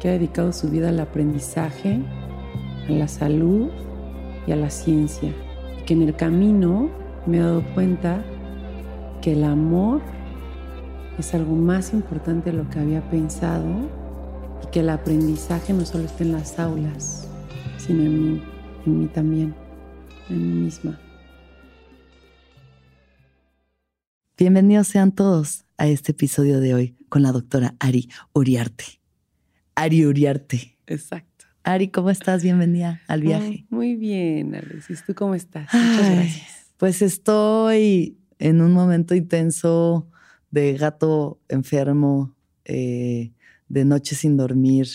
que ha dedicado su vida al aprendizaje, a la salud y a la ciencia. Y que en el camino me he dado cuenta que el amor es algo más importante de lo que había pensado y que el aprendizaje no solo está en las aulas, sino en mí, en mí también, en mí misma. Bienvenidos sean todos a este episodio de hoy con la doctora Ari Uriarte. Ari Uriarte. Exacto. Ari, ¿cómo estás? Bienvenida al viaje. Muy bien, Alexis. ¿Tú cómo estás? Muchas gracias. Pues estoy en un momento intenso de gato enfermo, eh, de noche sin dormir,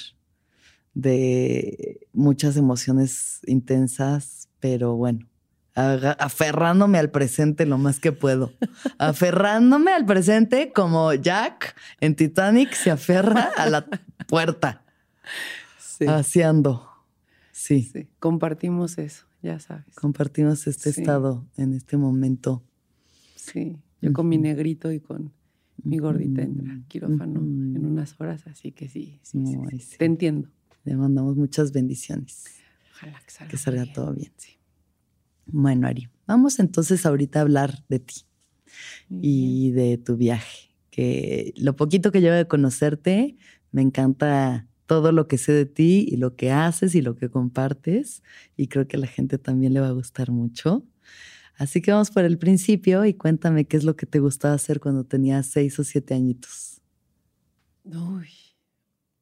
de muchas emociones intensas, pero bueno, aferrándome al presente lo más que puedo. aferrándome al presente como Jack en Titanic se aferra a la puerta. Sí. Haciendo. Sí. sí. Compartimos eso, ya sabes. Compartimos este estado en este momento. Sí. Yo con mi negrito y con mi gordita en quirófano en unas horas, así que sí, sí, Te entiendo. Le mandamos muchas bendiciones. Ojalá que salga, que salga todo bien. Sí. Bueno, Ari, vamos entonces ahorita a hablar de ti y de tu viaje. Que lo poquito que llevo de conocerte, me encanta todo lo que sé de ti y lo que haces y lo que compartes. Y creo que a la gente también le va a gustar mucho. Así que vamos por el principio y cuéntame qué es lo que te gustaba hacer cuando tenías seis o siete añitos. Uy,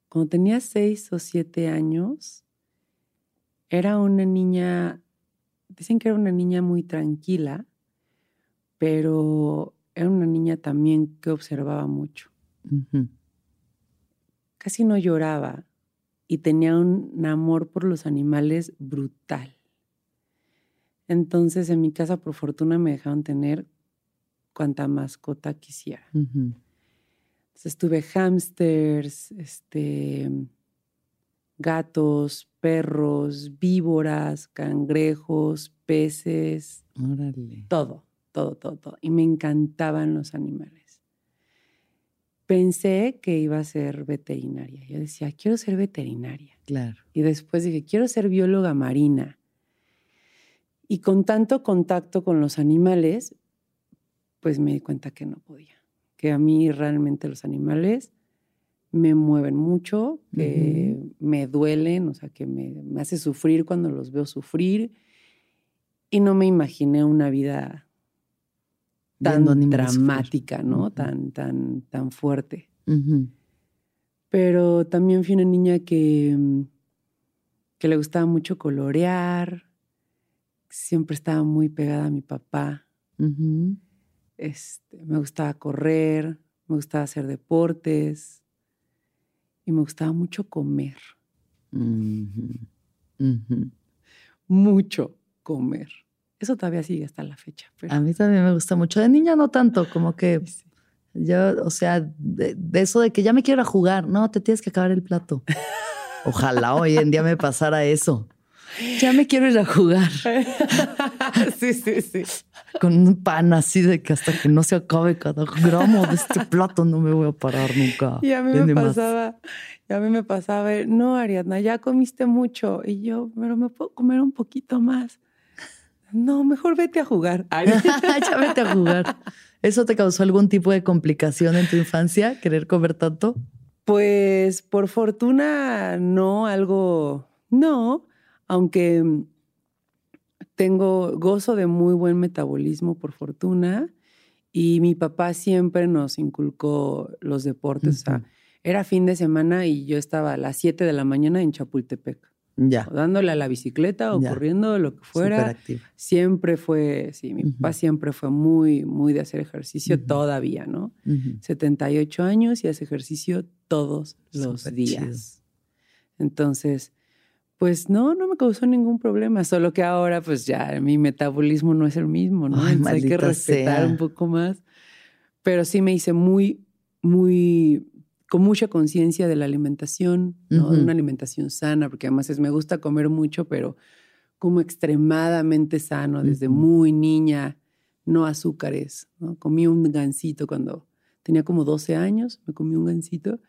cuando tenía seis o siete años, era una niña dicen que era una niña muy tranquila, pero era una niña también que observaba mucho. Casi no lloraba y tenía un amor por los animales brutal. Entonces en mi casa por fortuna me dejaron tener cuanta mascota quisiera. Entonces tuve hámsters, este, gatos, perros, víboras, cangrejos, peces. Órale. Todo, todo, todo, todo. Y me encantaban los animales. Pensé que iba a ser veterinaria. Yo decía, quiero ser veterinaria. Claro. Y después dije, quiero ser bióloga marina. Y con tanto contacto con los animales, pues me di cuenta que no podía. Que a mí realmente los animales me mueven mucho, que me duelen, o sea, que me, me, hace sufrir cuando los veo sufrir. Y no me imaginé una vida tan dramática, ¿no? Tan, tan, tan fuerte. Pero también fui una niña que, que le gustaba mucho colorear, siempre estaba muy pegada a mi papá. este, me gustaba correr, me gustaba hacer deportes y me gustaba mucho comer. Mucho comer. Eso todavía sigue hasta la fecha. A mí también me gusta mucho. De niña no tanto, como que yo, o sea, de, eso de que ya me quiero jugar. No, te tienes que acabar el plato. Ojalá hoy en día me pasara eso. Ya me quiero ir a jugar. sí, sí, sí. Con un pan así de que hasta que no se acabe cada gramo de este plato no me voy a parar nunca. Y a mí me pasaba, y a mí me pasaba, no, Ariadna, ya comiste mucho. Y yo, pero me puedo comer un poquito más. No, mejor vete a jugar. ya vete a jugar. ¿Eso te causó algún tipo de complicación en tu infancia, querer comer tanto? Pues por fortuna no, algo, no, aunque tengo gozo de muy buen metabolismo por fortuna y mi papá siempre nos inculcó los deportes. O sea, era fin de semana y yo estaba a las 7 de la mañana en Chapultepec. Ya. dándole a la bicicleta o corriendo, lo que fuera. Siempre fue, sí, mi papá siempre fue muy, muy de hacer ejercicio todavía, ¿no? 78 años y hace ejercicio todos los días. Entonces, Pues no, no me causó ningún problema, solo que ahora pues ya mi metabolismo no es el mismo, ¿no? Ay, Entonces hay que respetar sea. un poco más. Pero sí me hice muy, muy, con mucha conciencia de la alimentación, ¿no? De una alimentación sana, porque además es, me gusta comer mucho, pero como extremadamente sano, desde muy niña, no azúcares, ¿no? Comí un gansito cuando tenía como 12 años, me comí un gansito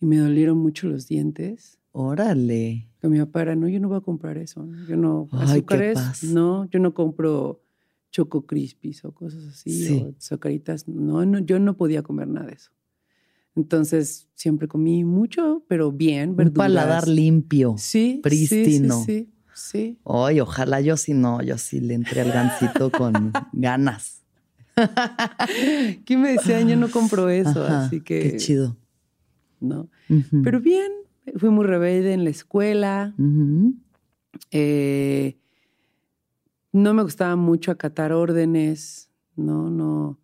y me dolieron mucho los dientes. Órale. Que mi papá era, no, yo no voy a comprar eso. ¿no? Yo no, Ay, azúcares, no, yo no compro choco crispies o cosas así, Sí. o. No, no, yo no podía comer nada de eso. Entonces, siempre comí mucho, pero bien, Un verduras. paladar limpio. Sí, prístino. Sí, sí, sí. Ay, ojalá yo sí no, yo sí le entré al gancito con ganas. sí. ¿Quién me decía? Yo no compro eso, Ajá, así que... Qué chido. ¿no? Pero bien, fui muy rebelde en la escuela. Eh, no me gustaba mucho acatar órdenes, no, no,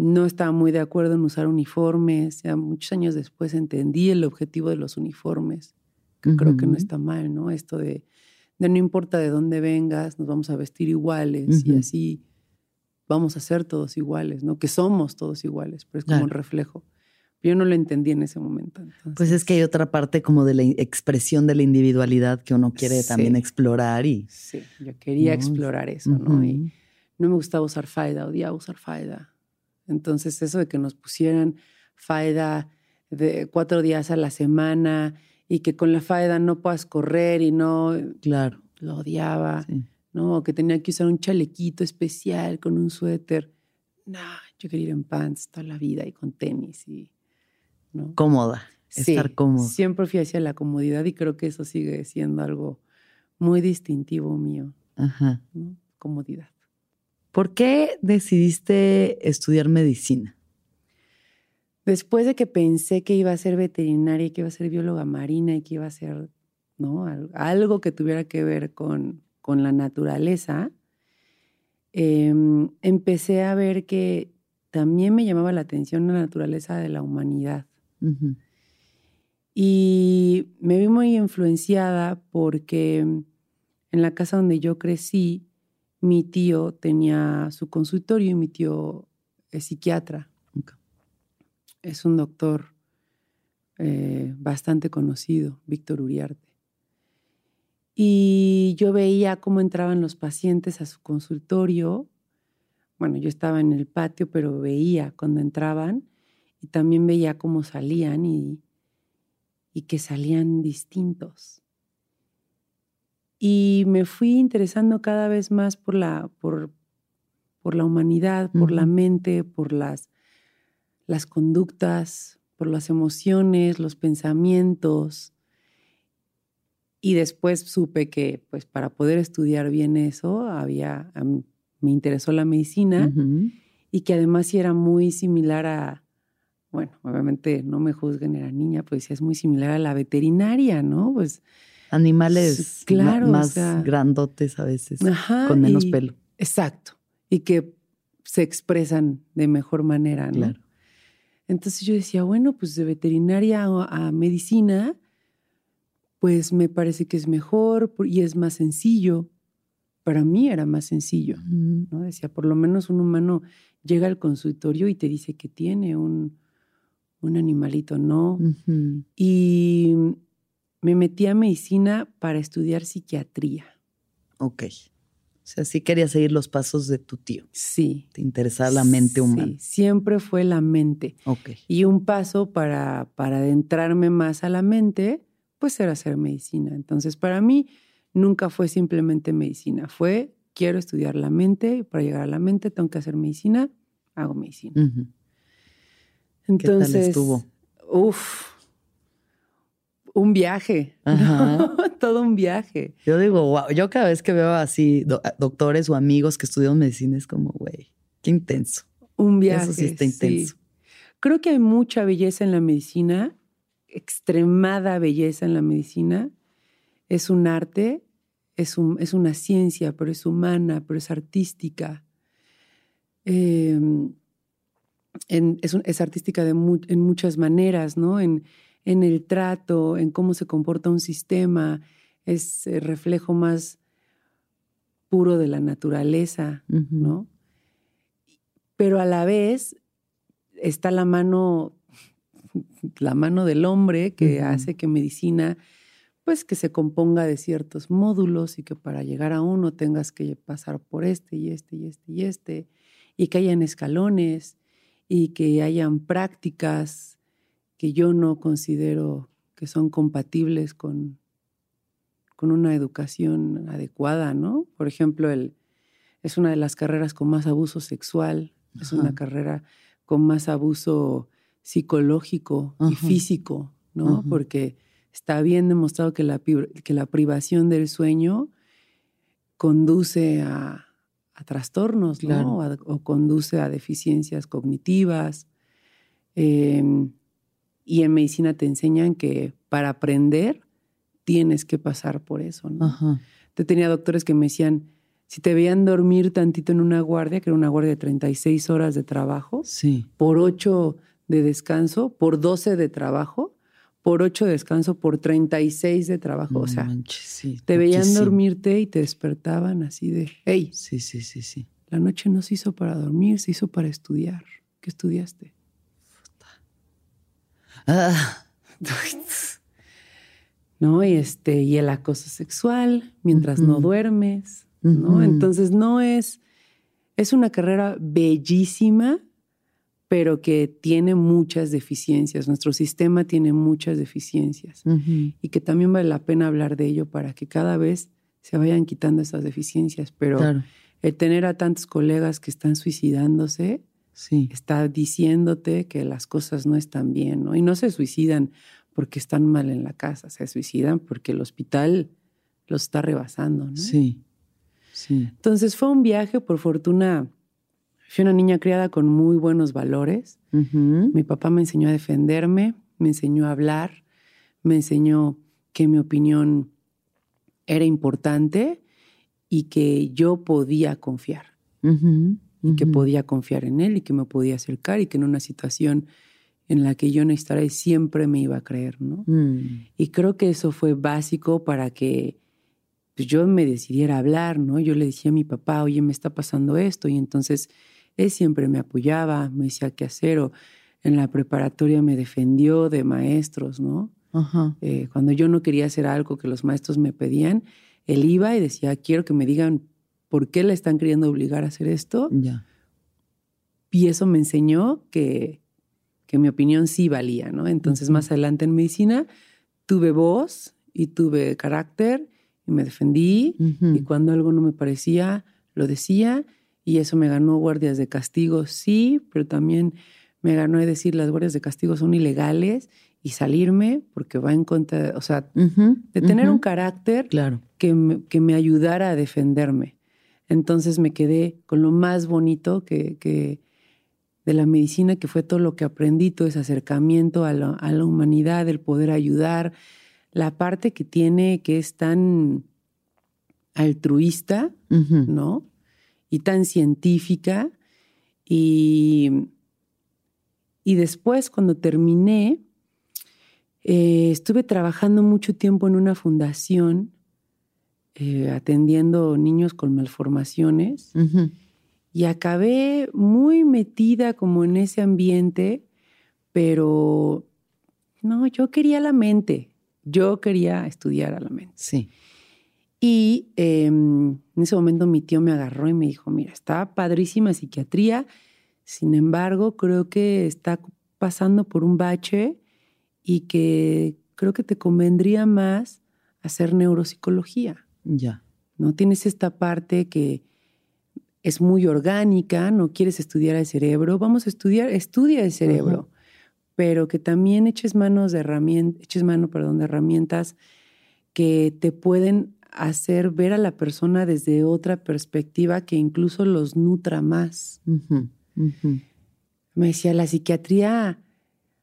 no estaba muy de acuerdo en usar uniformes. Ya muchos años después entendí el objetivo de los uniformes, que creo que no está mal, ¿no? Esto de, de no importa de dónde vengas, nos vamos a vestir iguales y así vamos a ser todos iguales, ¿no? Que somos todos iguales, pero es como un Claro. reflejo. Yo no lo entendí en ese momento. Pues es que hay otra parte como de la expresión de la individualidad que uno quiere Sí. también explorar y... Sí, yo quería No, explorar eso, ¿no? Y, no me gustaba usar faida, odiaba usar faida. Entonces, eso de que nos pusieran faida de cuatro días a la semana y que con la faida no puedas correr y no Claro. lo odiaba, sí. ¿no? Que tenía que usar un chalequito especial con un suéter. No, yo quería ir en pants toda la vida y con tenis y, ¿no? Cómoda. Sí, estar cómodo. Siempre fui hacia la comodidad y creo que eso sigue siendo algo muy distintivo mío, Ajá. ¿no? Comodidad. ¿Por qué decidiste estudiar medicina? Después de que pensé que iba a ser veterinaria que iba a ser bióloga marina y que iba a ser ¿no? Al- algo que tuviera que ver con, con la naturaleza, em, empecé a ver que también me llamaba la atención la naturaleza de la humanidad. Y me vi muy influenciada porque en la casa donde yo crecí, mi tío tenía su consultorio y mi tío es psiquiatra. Es un doctor eh, bastante conocido, Víctor Uriarte. Y yo veía cómo entraban los pacientes a su consultorio. Bueno, yo estaba en el patio, pero veía cuando entraban y también veía cómo salían y, y que salían distintos. Y me fui interesando cada vez más por la, por, por la humanidad, por la mente, por las, las conductas, por las emociones, los pensamientos. Y después supe que, pues, para poder estudiar bien eso, había, a mí me interesó la medicina y que además sí era muy similar a, bueno, obviamente no me juzguen, era niña, pues sí es muy similar a la veterinaria, ¿no? Pues, Animales o más sea- grandotes a veces, ajá. con menos y- pelo. Exacto. Y que se expresan de mejor manera, ¿no? Claro. Entonces yo decía, bueno, pues de veterinaria a, medicina, pues me parece que es mejor y es más sencillo. Para mí era más sencillo. ¿no? Decía, por lo menos un humano llega al consultorio y te dice que tiene un, un animalito, ¿no? Ujú. Y me metí a medicina para estudiar psiquiatría. Ok. O sea, sí quería seguir los pasos de tu tío. Sí. Te interesaba la mente Sí, humana. siempre fue la mente. Ok. Y un paso para, para adentrarme más a la mente, pues era hacer medicina. Entonces, para mí nunca fue simplemente medicina, fue quiero estudiar la mente y para llegar a la mente tengo que hacer medicina, hago medicina. Entonces, tal estuvo? Uf, un viaje, Ajá. todo un viaje. Yo digo, wow, yo cada vez que veo así do- doctores o amigos que estudian medicina es como, güey, qué intenso. Un viaje. Eso sí está intenso. Creo que hay mucha belleza en la medicina, extremada belleza en la medicina. Es un arte, es, un- es una ciencia, pero es humana, pero es artística. Eh, en- es, un- es artística de mu- en muchas maneras, ¿no? En, en el trato, en cómo se comporta un sistema, es el reflejo más puro de la naturaleza, ¿no? Pero a la vez está la mano, la mano del hombre que hace que medicina, pues que se componga de ciertos módulos y que para llegar a uno tengas que pasar por este y este y este y este, y que hayan escalones y que hayan prácticas que yo no considero que son compatibles con, con una educación adecuada, ¿no? Por ejemplo, el, es una de las carreras con más abuso sexual, es una carrera con más abuso psicológico y físico, ¿no? Porque está bien demostrado que la, que la privación del sueño conduce a, trastornos, ¿no? O, conduce a deficiencias cognitivas. Em, y en medicina te enseñan que para aprender tienes que pasar por eso, ¿no? Te tenía doctores que me decían, si te veían dormir tantito en una guardia, que era una guardia de 36 horas de trabajo, sí. por 8 de descanso, por 12 de trabajo, por 8 de descanso, por 36 de trabajo. o sea, te veían dormirte y te despertaban así de, hey. Sí, sí, sí, sí. La noche no se hizo para dormir, se hizo para estudiar. ¿Qué estudiaste? Ah. ¿No? Y este, y el acoso sexual mientras no duermes. ¿no? Entonces no es, es una carrera bellísima, pero que tiene muchas deficiencias. Nuestro sistema tiene muchas deficiencias y que también vale la pena hablar de ello para que cada vez se vayan quitando esas deficiencias. Pero el tener a tantos colegas que están suicidándose sí. está diciéndote que las cosas no están bien, ¿no? Y no se suicidan porque están mal en la casa, se suicidan porque el hospital los está rebasando, ¿no? Sí. Entonces fue un viaje, por fortuna, fui una niña criada con muy buenos valores. Mi papá me enseñó a defenderme, me enseñó a hablar, me enseñó que mi opinión era importante y que yo podía confiar. Y que podía confiar en él y que me podía acercar y que en una situación en la que yo no estaré siempre me iba a creer, ¿no? Mm. Y creo que eso fue básico para que pues yo me decidiera hablar, ¿no? Yo le decía a mi papá, oye, me está pasando esto, y entonces él siempre me apoyaba, me decía qué hacer, o en la preparatoria me defendió de maestros, ¿no? Eh, cuando yo no quería hacer algo que los maestros me pedían, él iba y decía, quiero que me digan por qué le están queriendo obligar a hacer esto. Ya. Y eso me enseñó que, que mi opinión sí valía, ¿no? Entonces, más adelante en medicina, tuve voz y tuve carácter y me defendí y cuando algo no me parecía, lo decía y eso me ganó guardias de castigo, sí, pero también me ganó decir las guardias de castigo son ilegales y salirme porque va en contra, o sea, de tener un carácter claro. que, me, que me ayudara a defenderme. Entonces me quedé con lo más bonito que, que de la medicina, que fue todo lo que aprendí, todo ese acercamiento a la, a la humanidad, el poder ayudar, la parte que tiene que es tan altruista, ¿no? Y tan científica. Y, y después, cuando terminé, eh, estuve trabajando mucho tiempo en una fundación eh, atendiendo niños con malformaciones y acabé muy metida como en ese ambiente, pero no, yo quería la mente, yo quería estudiar a la mente. Sí. Y em, en ese momento mi tío me agarró y me dijo, mira, está padrísima psiquiatría, sin embargo, creo que está pasando por un bache y que creo que te convendría más hacer neuropsicología. Ya. ¿No? Tienes esta parte que es muy orgánica, no quieres estudiar el cerebro, vamos a estudiar, estudia el cerebro pero que también eches manos de herramientas, eches mano, perdón, de herramientas que te pueden hacer ver a la persona desde otra perspectiva que incluso los nutra más. Me decía, la psiquiatría,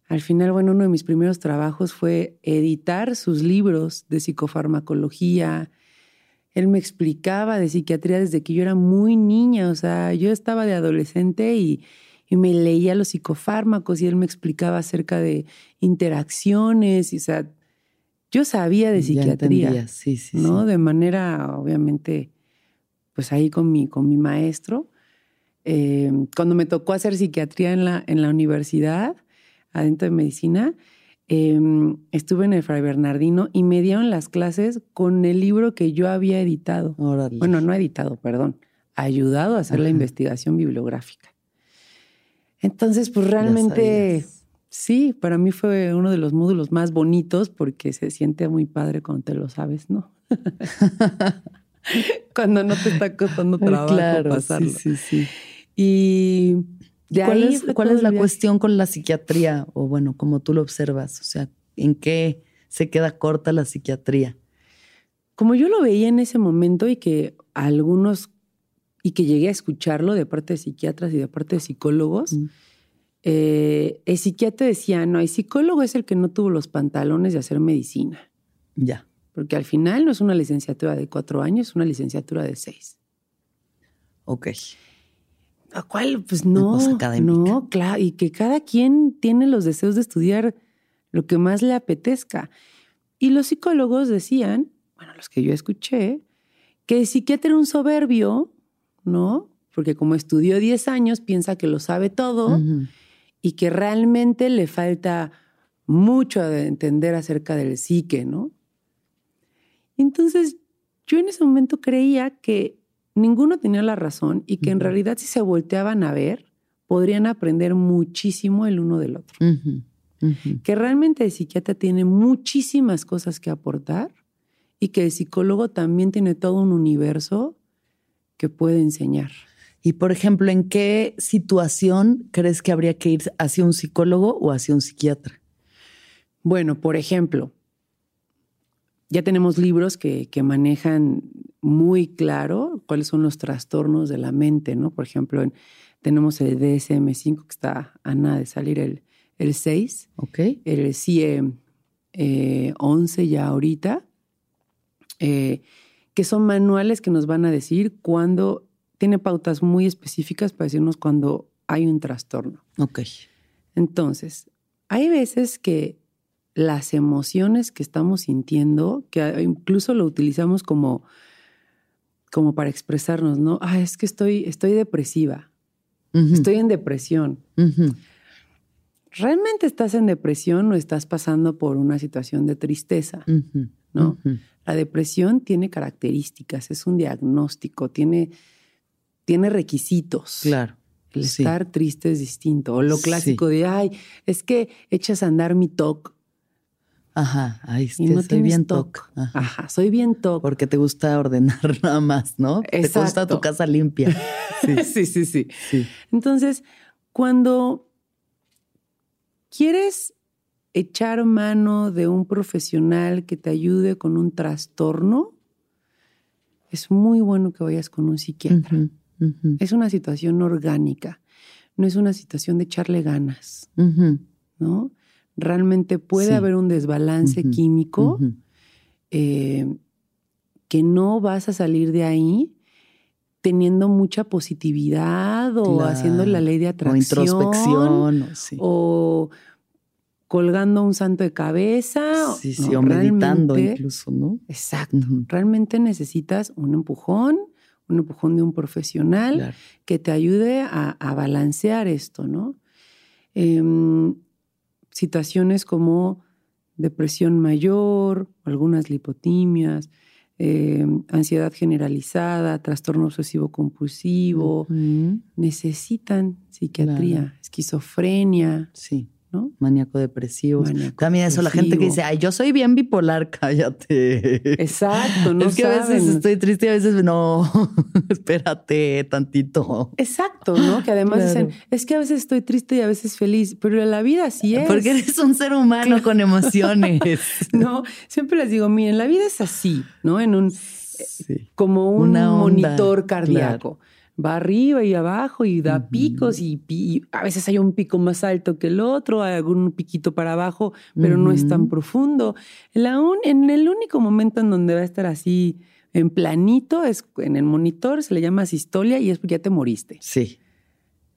al final, bueno, uno de mis primeros trabajos fue editar sus libros de psicofarmacología. Él me explicaba de psiquiatría desde que yo era muy niña, o sea, yo estaba de adolescente y, y me leía los psicofármacos y él me explicaba acerca de interacciones. Y, o sea, yo sabía de psiquiatría, sí, sí, ¿no? De manera, obviamente, pues ahí con mi, con mi maestro. Eh, cuando me tocó hacer psiquiatría en la, en la universidad, adentro de medicina, em, estuve en el Fray Bernardino y me dieron las clases con el libro que yo había editado. Bueno, no editado, perdón, ayudado a hacer la investigación bibliográfica. Entonces, pues realmente Sí, para mí fue uno de los módulos más bonitos porque se siente muy padre cuando te lo sabes, ¿no? cuando no te está costando trabajo claro, pasarlo. Sí, sí, sí. Y ¿Cuál es, cuál es la cuestión con la psiquiatría? O bueno, como tú lo observas, o sea, ¿en qué se queda corta la psiquiatría? Como yo lo veía en ese momento y que algunos, y que llegué a escucharlo de parte de psiquiatras y de parte de psicólogos, mm eh, el psiquiatra decía, no, el psicólogo es el que no tuvo los pantalones de hacer medicina. Ya. Porque al final no es una licenciatura de cuatro años, es una licenciatura de seis. Ok. La cual, pues no. No, claro. Y que cada quien tiene los deseos de estudiar lo que más le apetezca. Y los psicólogos decían, bueno, los que yo escuché, que el psiquiatra era un soberbio, ¿no? Porque como estudió 10 años, piensa que lo sabe todo y que realmente le falta mucho de entender acerca del psique, ¿no? Entonces, yo en ese momento creía que ninguno tenía la razón y que en realidad si se volteaban a ver, podrían aprender muchísimo el uno del otro. Que realmente el psiquiatra tiene muchísimas cosas que aportar y que el psicólogo también tiene todo un universo que puede enseñar. Y por ejemplo, ¿en qué situación crees que habría que ir hacia un psicólogo o hacia un psiquiatra? Bueno, por ejemplo, ya tenemos libros que, manejan muy claro cuáles son los trastornos de la mente, ¿no? Por ejemplo, tenemos el DSM-5 que está a nada de salir el, el 6, el CIE 11 eh, ya ahorita, eh, que son manuales que nos van a decir cuándo tiene pautas muy específicas para decirnos cuando hay un trastorno. Ok. Entonces, hay veces que las emociones que estamos sintiendo, que incluso lo utilizamos como, como para expresarnos, ¿no? Ah, es que estoy, estoy depresiva, estoy en depresión. ¿Realmente estás en depresión o estás pasando por una situación de tristeza? ¿No? La depresión tiene características, es un diagnóstico, tiene tiene requisitos. Claro. El estar triste es distinto. O lo clásico de, ay, es que echas a andar mi TOC. Ajá, ay, es no soy bien TOC. Ajá. soy bien TOC. Porque te gusta ordenar nada más, ¿no? Te gusta tu casa limpia. Sí. sí, sí, sí. Entonces, cuando quieres echar mano de un profesional que te ayude con un trastorno, es muy bueno que vayas con un psiquiatra. Es una situación orgánica, no es una situación de echarle ganas, ¿no? Realmente puede haber un desbalance químico eh, que no vas a salir de ahí teniendo mucha positividad o haciendo la ley de atracción. O introspección. O, colgando un santo de cabeza. Sí, sí, o meditando incluso, ¿no? Exacto. Realmente necesitas un empujón un empujón de un profesional que te ayude a, balancear esto, ¿no? Em, situaciones como depresión mayor, algunas lipotimias, em, ansiedad generalizada, trastorno obsesivo compulsivo, necesitan psiquiatría, esquizofrenia. Sí. Maníaco depresivo. También eso, la gente que dice, ay, yo soy bien bipolar, cállate. Exacto, no Es que a veces estoy triste y a veces no, espérate tantito. Exacto, ¿no? Que además dicen, es que a veces estoy triste y a veces feliz, pero la vida sí es. Porque eres un ser humano con emociones. no, siempre les digo, miren, la vida es así, ¿no? En un, como un monitor cardíaco va arriba y abajo y da picos y, a veces hay un pico más alto que el otro, hay algún piquito para abajo, pero no es tan profundo. en el único momento en donde va a estar así en planito es en el monitor, se le llama sistolia y es porque ya te moriste. Sí.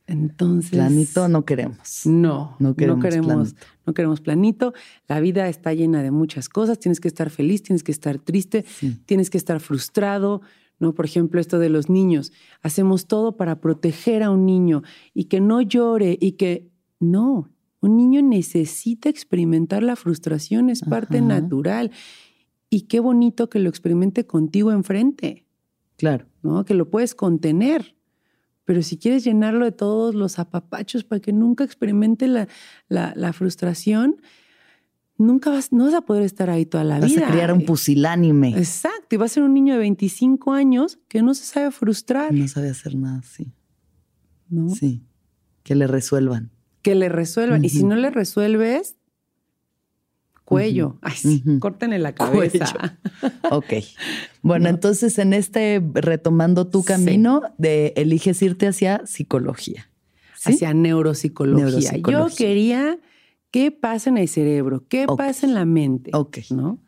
Entonces. Planito no queremos. No, no queremos, planito. no queremos planito. La vida está llena de muchas cosas. Tienes que estar feliz, tienes que estar triste, tienes que estar frustrado. ¿No? Por ejemplo, esto de los niños. Hacemos todo para proteger a un niño y que no llore y que. No, un niño necesita experimentar la frustración, es parte natural. Y qué bonito que lo experimente contigo enfrente. Claro. ¿no? Que lo puedes contener. Pero si quieres llenarlo de todos los apapachos para que nunca experimente la, la, frustración, nunca vas, no vas a poder estar ahí toda la vida. Vas a criar un pusilánime. Exacto. Y va a ser un niño de 25 años que no se sabe frustrar. No sabe hacer nada, sí. ¿No? Sí. Que le resuelvan. Que le resuelvan. Y si no le resuelves, cuello. Ay, sí, la cabeza. ok. Bueno, entonces en este, retomando tu camino, de eliges irte hacia psicología. Hacia neuropsicología. Yo quería qué pasa en el cerebro, qué pasa en la mente. Ok. ¿no?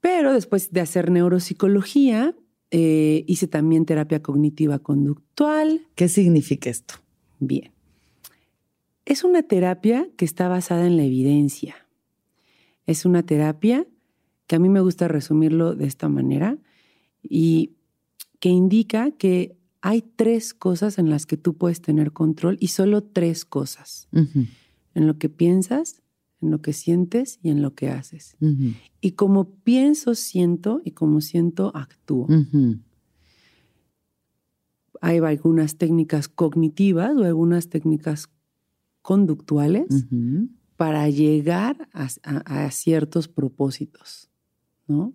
Pero después de hacer neuropsicología, eh, hice también terapia cognitiva conductual. ¿Qué significa esto? Bien. Es una terapia que está basada en la evidencia. Es una terapia que a mí me gusta resumirlo de esta manera y que indica que hay tres cosas en las que tú puedes tener control y solo tres cosas. En lo que piensas, en lo que sientes y en lo que haces. Y como pienso, siento y como siento, actúo. Hay algunas técnicas cognitivas o algunas técnicas conductuales para llegar a, ciertos propósitos, ¿no?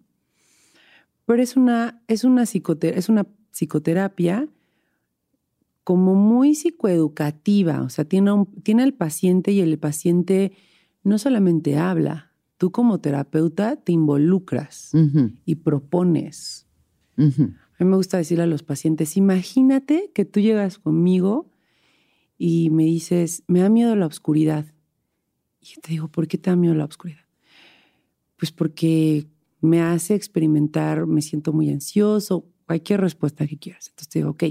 Pero es una, es una, es una psicoterapia como muy psicoeducativa, o sea, tiene, un, tiene al paciente y el paciente no solamente habla, tú como terapeuta te involucras y propones. A mí me gusta decirle a los pacientes, imagínate que tú llegas conmigo y me dices, me da miedo la oscuridad. Y te digo, ¿por qué te da miedo la oscuridad? Pues porque me hace experimentar, me siento muy ansioso, cualquier respuesta que quieras. Entonces te digo, ok,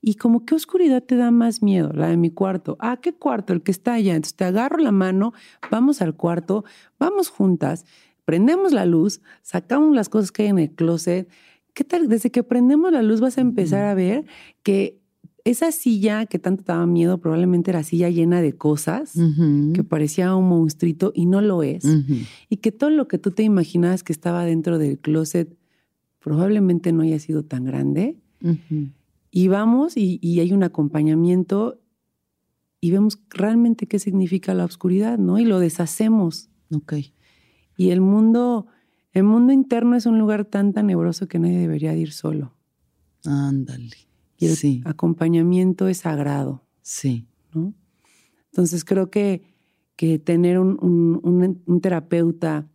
¿y como qué oscuridad te da más miedo? La de mi cuarto. Ah, ¿qué cuarto? El que está allá. Entonces te agarro la mano, vamos al cuarto, vamos juntas, prendemos la luz, sacamos las cosas que hay en el closet. ¿Qué tal? Desde que prendemos la luz vas a empezar a ver que esa silla que tanto te daba miedo probablemente era silla llena de cosas, que parecía un monstruito y no lo es. Y que todo lo que tú te imaginabas que estaba dentro del closet probablemente no haya sido tan grande. Y vamos y, y, hay un acompañamiento y vemos realmente qué significa la oscuridad, ¿no? Y lo deshacemos. Ok. Y el mundo, el mundo interno es un lugar tan tenebroso que nadie debería ir solo. Ándale. Y el acompañamiento es sagrado. Sí. ¿no? Entonces creo que, que tener un, terapeuta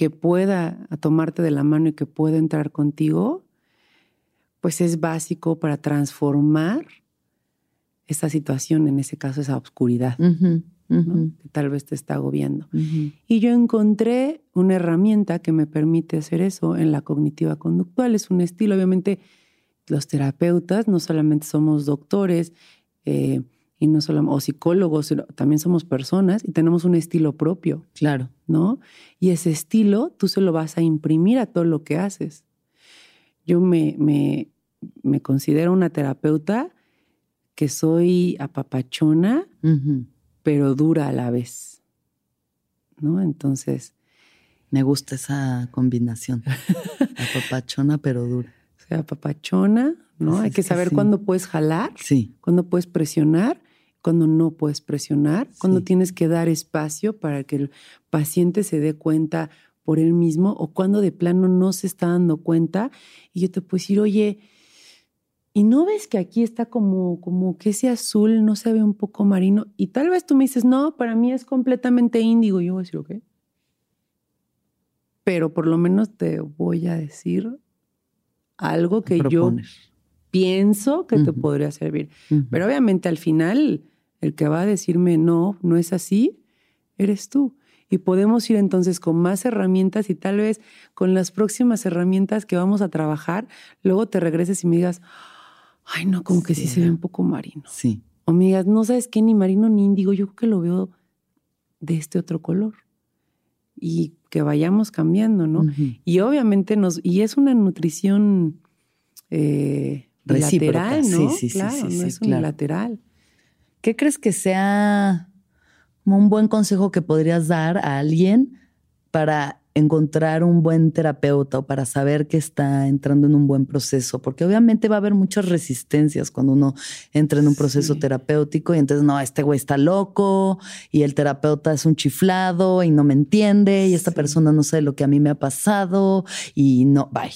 que pueda tomarte de la mano y que pueda entrar contigo, pues es básico para transformar esa situación, en ese caso esa oscuridad, que tal vez te está agobiando. Y yo encontré una herramienta que me permite hacer eso en la cognitiva conductual. Es un estilo, obviamente, los terapeutas no solamente somos doctores eh, y no solo, o psicólogos, también somos personas y tenemos un estilo propio. Claro. ¿No? Y ese estilo tú se lo vas a imprimir a todo lo que haces. Yo me, me, me considero una terapeuta que soy apapachona, pero dura a la vez. ¿No? Entonces. Me gusta esa combinación. apapachona, pero dura sea papachona, ¿no? Hay que saber cuándo puedes jalar, sí. cuándo puedes presionar, cuándo no puedes presionar, cuándo tienes que dar espacio para que el paciente se dé cuenta por él mismo o cuando de plano no se está dando cuenta y yo te puedo decir, oye, ¿y no ves que aquí está como, como que ese azul no se ve un poco marino? Y tal vez tú me dices, no, para mí es completamente índigo. Y yo voy a decir, ok. Pero por lo menos te voy a decir algo que yo pienso que te podría servir. Pero obviamente al final, el que va a decirme no, no es así, eres tú. Y podemos ir entonces con más herramientas y tal vez con las próximas herramientas que vamos a trabajar, luego te regreses y me digas, ay no, como que sí se ve un poco marino. Sí, O me digas, no sabes qué, ni marino ni índigo, yo creo que lo veo de este otro color. Y que vayamos cambiando, ¿no? Y obviamente nos, y es una nutrición eh, lateral, ¿no? Sí, sí, claro, sí, no sí, es claro. unilateral. ¿Qué crees que sea un buen consejo que podrías dar a alguien para encontrar un buen terapeuta o para saber que está entrando en un buen proceso? Porque obviamente va a haber muchas resistencias cuando uno entra en un proceso Sí. terapéutico y entonces, no, este güey está loco y el terapeuta es un chiflado y no me entiende y esta Sí. persona no sabe lo que a mí me ha pasado y no, bye.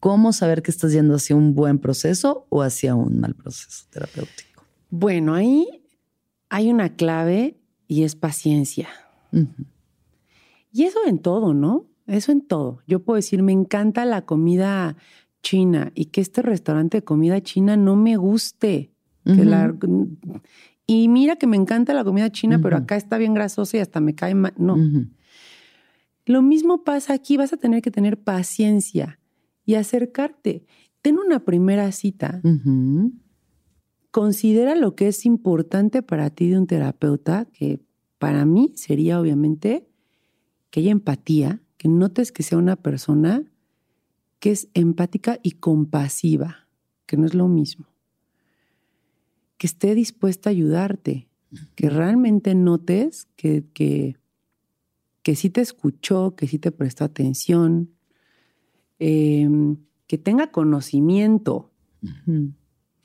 ¿Cómo saber que estás yendo hacia un buen proceso o hacia un mal proceso terapéutico? Bueno, ahí hay una clave y es paciencia. Y eso en todo, ¿no? Eso en todo. Yo puedo decir, me encanta la comida china y que este restaurante de comida china no me guste. Que Ujú. la- y mira que me encanta la comida china, pero acá está bien grasosa y hasta me cae mal. No. Lo mismo pasa aquí, vas a tener que tener paciencia y acercarte. Ten una primera cita. Considera lo que es importante para ti de un terapeuta, que para mí sería obviamente que haya empatía, que notes que sea una persona que es empática y compasiva, que no es lo mismo. Que esté dispuesta a ayudarte, que realmente notes que, que, que sí te escuchó, que sí te prestó atención, eh, que tenga conocimiento.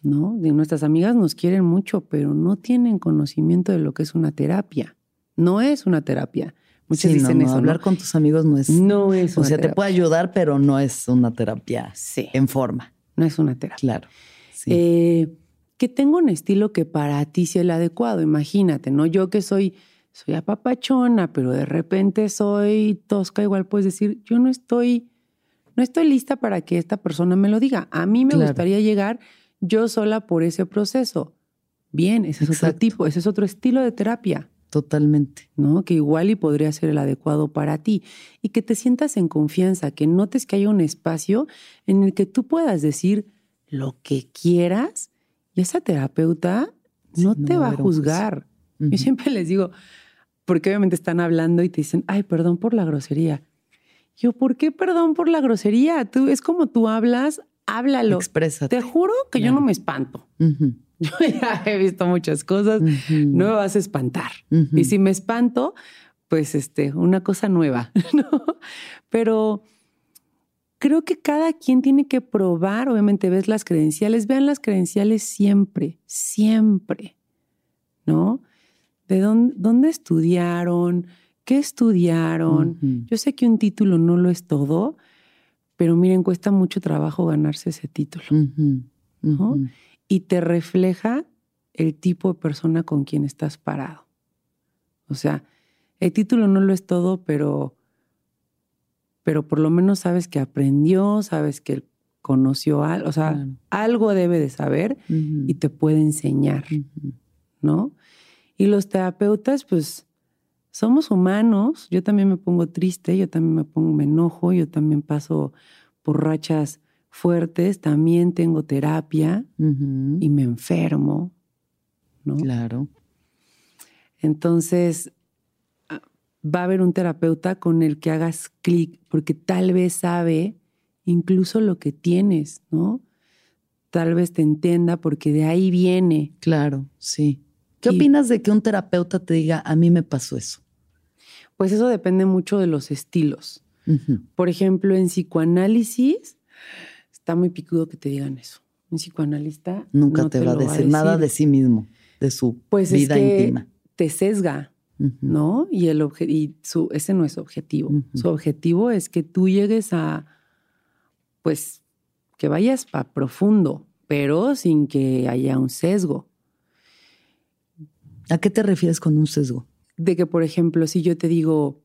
¿No? De nuestras amigas nos quieren mucho, pero no tienen conocimiento de lo que es una terapia. No es una terapia. Muchas Sí, dicen no, eso. ¿no? hablar con tus amigos no es. No es o una sea, te terapia. puede ayudar, pero no es una terapia Sí, en forma. no es una terapia. Claro. Sí. Eh, que tenga un estilo que para ti sea el adecuado. Imagínate, ¿no? Yo que soy, soy apapachona, pero de repente soy tosca, igual puedes decir, yo no estoy, no estoy lista para que esta persona me lo diga. A mí me Claro. gustaría llegar yo sola por ese proceso. Bien, ese es Exacto. otro tipo, ese es otro estilo de terapia. Totalmente. ¿no? Que igual y podría ser el adecuado para ti y que te sientas en confianza, que notes que haya un espacio en el que tú puedas decir lo que quieras y esa terapeuta Sí, no no te va a juzgar. Ujú. Yo siempre les digo, porque obviamente están hablando y te dicen, ay, perdón por la grosería. Yo, ¿por qué perdón por la grosería? Tú, es como tú hablas, háblalo. Exprésate. Te juro que yo no me espanto. Yo ya he visto muchas cosas, no me vas a espantar. Y si me espanto, pues este, una cosa nueva, ¿no? Pero creo que cada quien tiene que probar, obviamente ves las credenciales, vean las credenciales siempre, siempre, ¿no? ¿De dónde, dónde estudiaron? ¿Qué estudiaron? Yo sé que un título no lo es todo, pero miren, cuesta mucho trabajo ganarse ese título. ¿no? Y te refleja el tipo de persona con quien estás parado. O sea, el título no lo es todo, pero, pero por lo menos sabes que aprendió, sabes que conoció algo, o sea, Claro. algo debe de saber y te puede enseñar. ¿no? Y los terapeutas, pues, somos humanos. Yo también me pongo triste, yo también me pongo, me enojo, yo también paso por rachas fuertes, también tengo terapia y me enfermo, ¿no? Claro. Entonces, ah, va a haber un terapeuta con el que hagas clic, porque tal vez sabe incluso lo que tienes, ¿no? Tal vez te entienda porque de ahí viene. Claro, sí. ¿Qué Y- opinas de que un terapeuta te diga, a mí me pasó eso? Pues eso depende mucho de los estilos. Por ejemplo, en psicoanálisis, está muy picudo que te digan eso. Un psicoanalista Nunca no te, va a decir nada de sí mismo, de su Pues es vida que íntima. te sesga. ¿no? Y, el y su, ese no es su objetivo. Su objetivo es que tú llegues a, pues, que vayas a profundo, pero sin que haya un sesgo. ¿A qué te refieres con un sesgo? De que, por ejemplo, si yo te digo,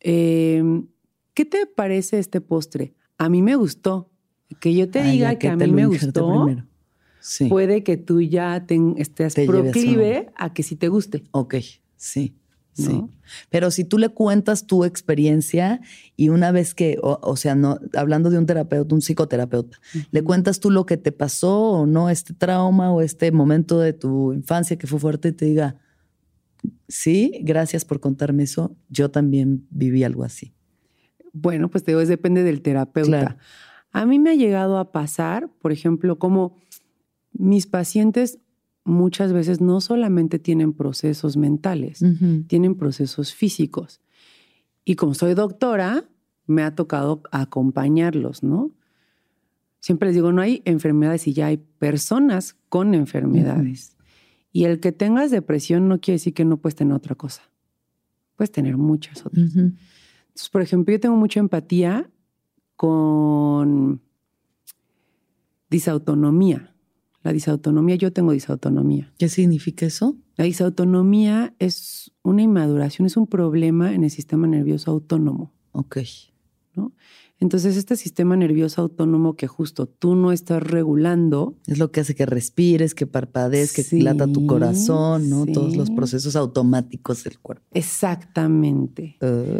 em, ¿qué te parece este postre? A mí me gustó. Que yo te Ay, diga ¿a que a mí me gustó? Sí. puede que tú ya estés Te a- proclive a que sí te guste. Ok, sí. Sí. Pero si tú le cuentas tu experiencia y una vez que, o, sea, no, hablando de un terapeuta, un psicoterapeuta, le cuentas tú lo que te pasó o no, este trauma o este momento de tu infancia que fue fuerte y te diga, sí, gracias por contarme eso, yo también viví algo así. Bueno, pues te digo, depende del terapeuta. A mí me ha llegado a pasar, por ejemplo, como mis pacientes muchas veces no solamente tienen procesos mentales, tienen procesos físicos. Y como soy doctora, me ha tocado acompañarlos, ¿no? Siempre les digo, no hay enfermedades y ya hay personas con enfermedades. Y el que tengas depresión no quiere decir que no puedes tener otra cosa. Puedes tener muchas otras. Entonces, por ejemplo, yo tengo mucha empatía con disautonomía. La disautonomía, yo tengo disautonomía. ¿Qué significa eso? La disautonomía es una inmaduración, es un problema en el sistema nervioso autónomo. Ok. ¿no? Entonces, este sistema nervioso autónomo que justo tú no estás regulando. Es lo que hace que respires, que parpadees, que lata tu corazón, ¿no? Todos los procesos automáticos del cuerpo. Exactamente.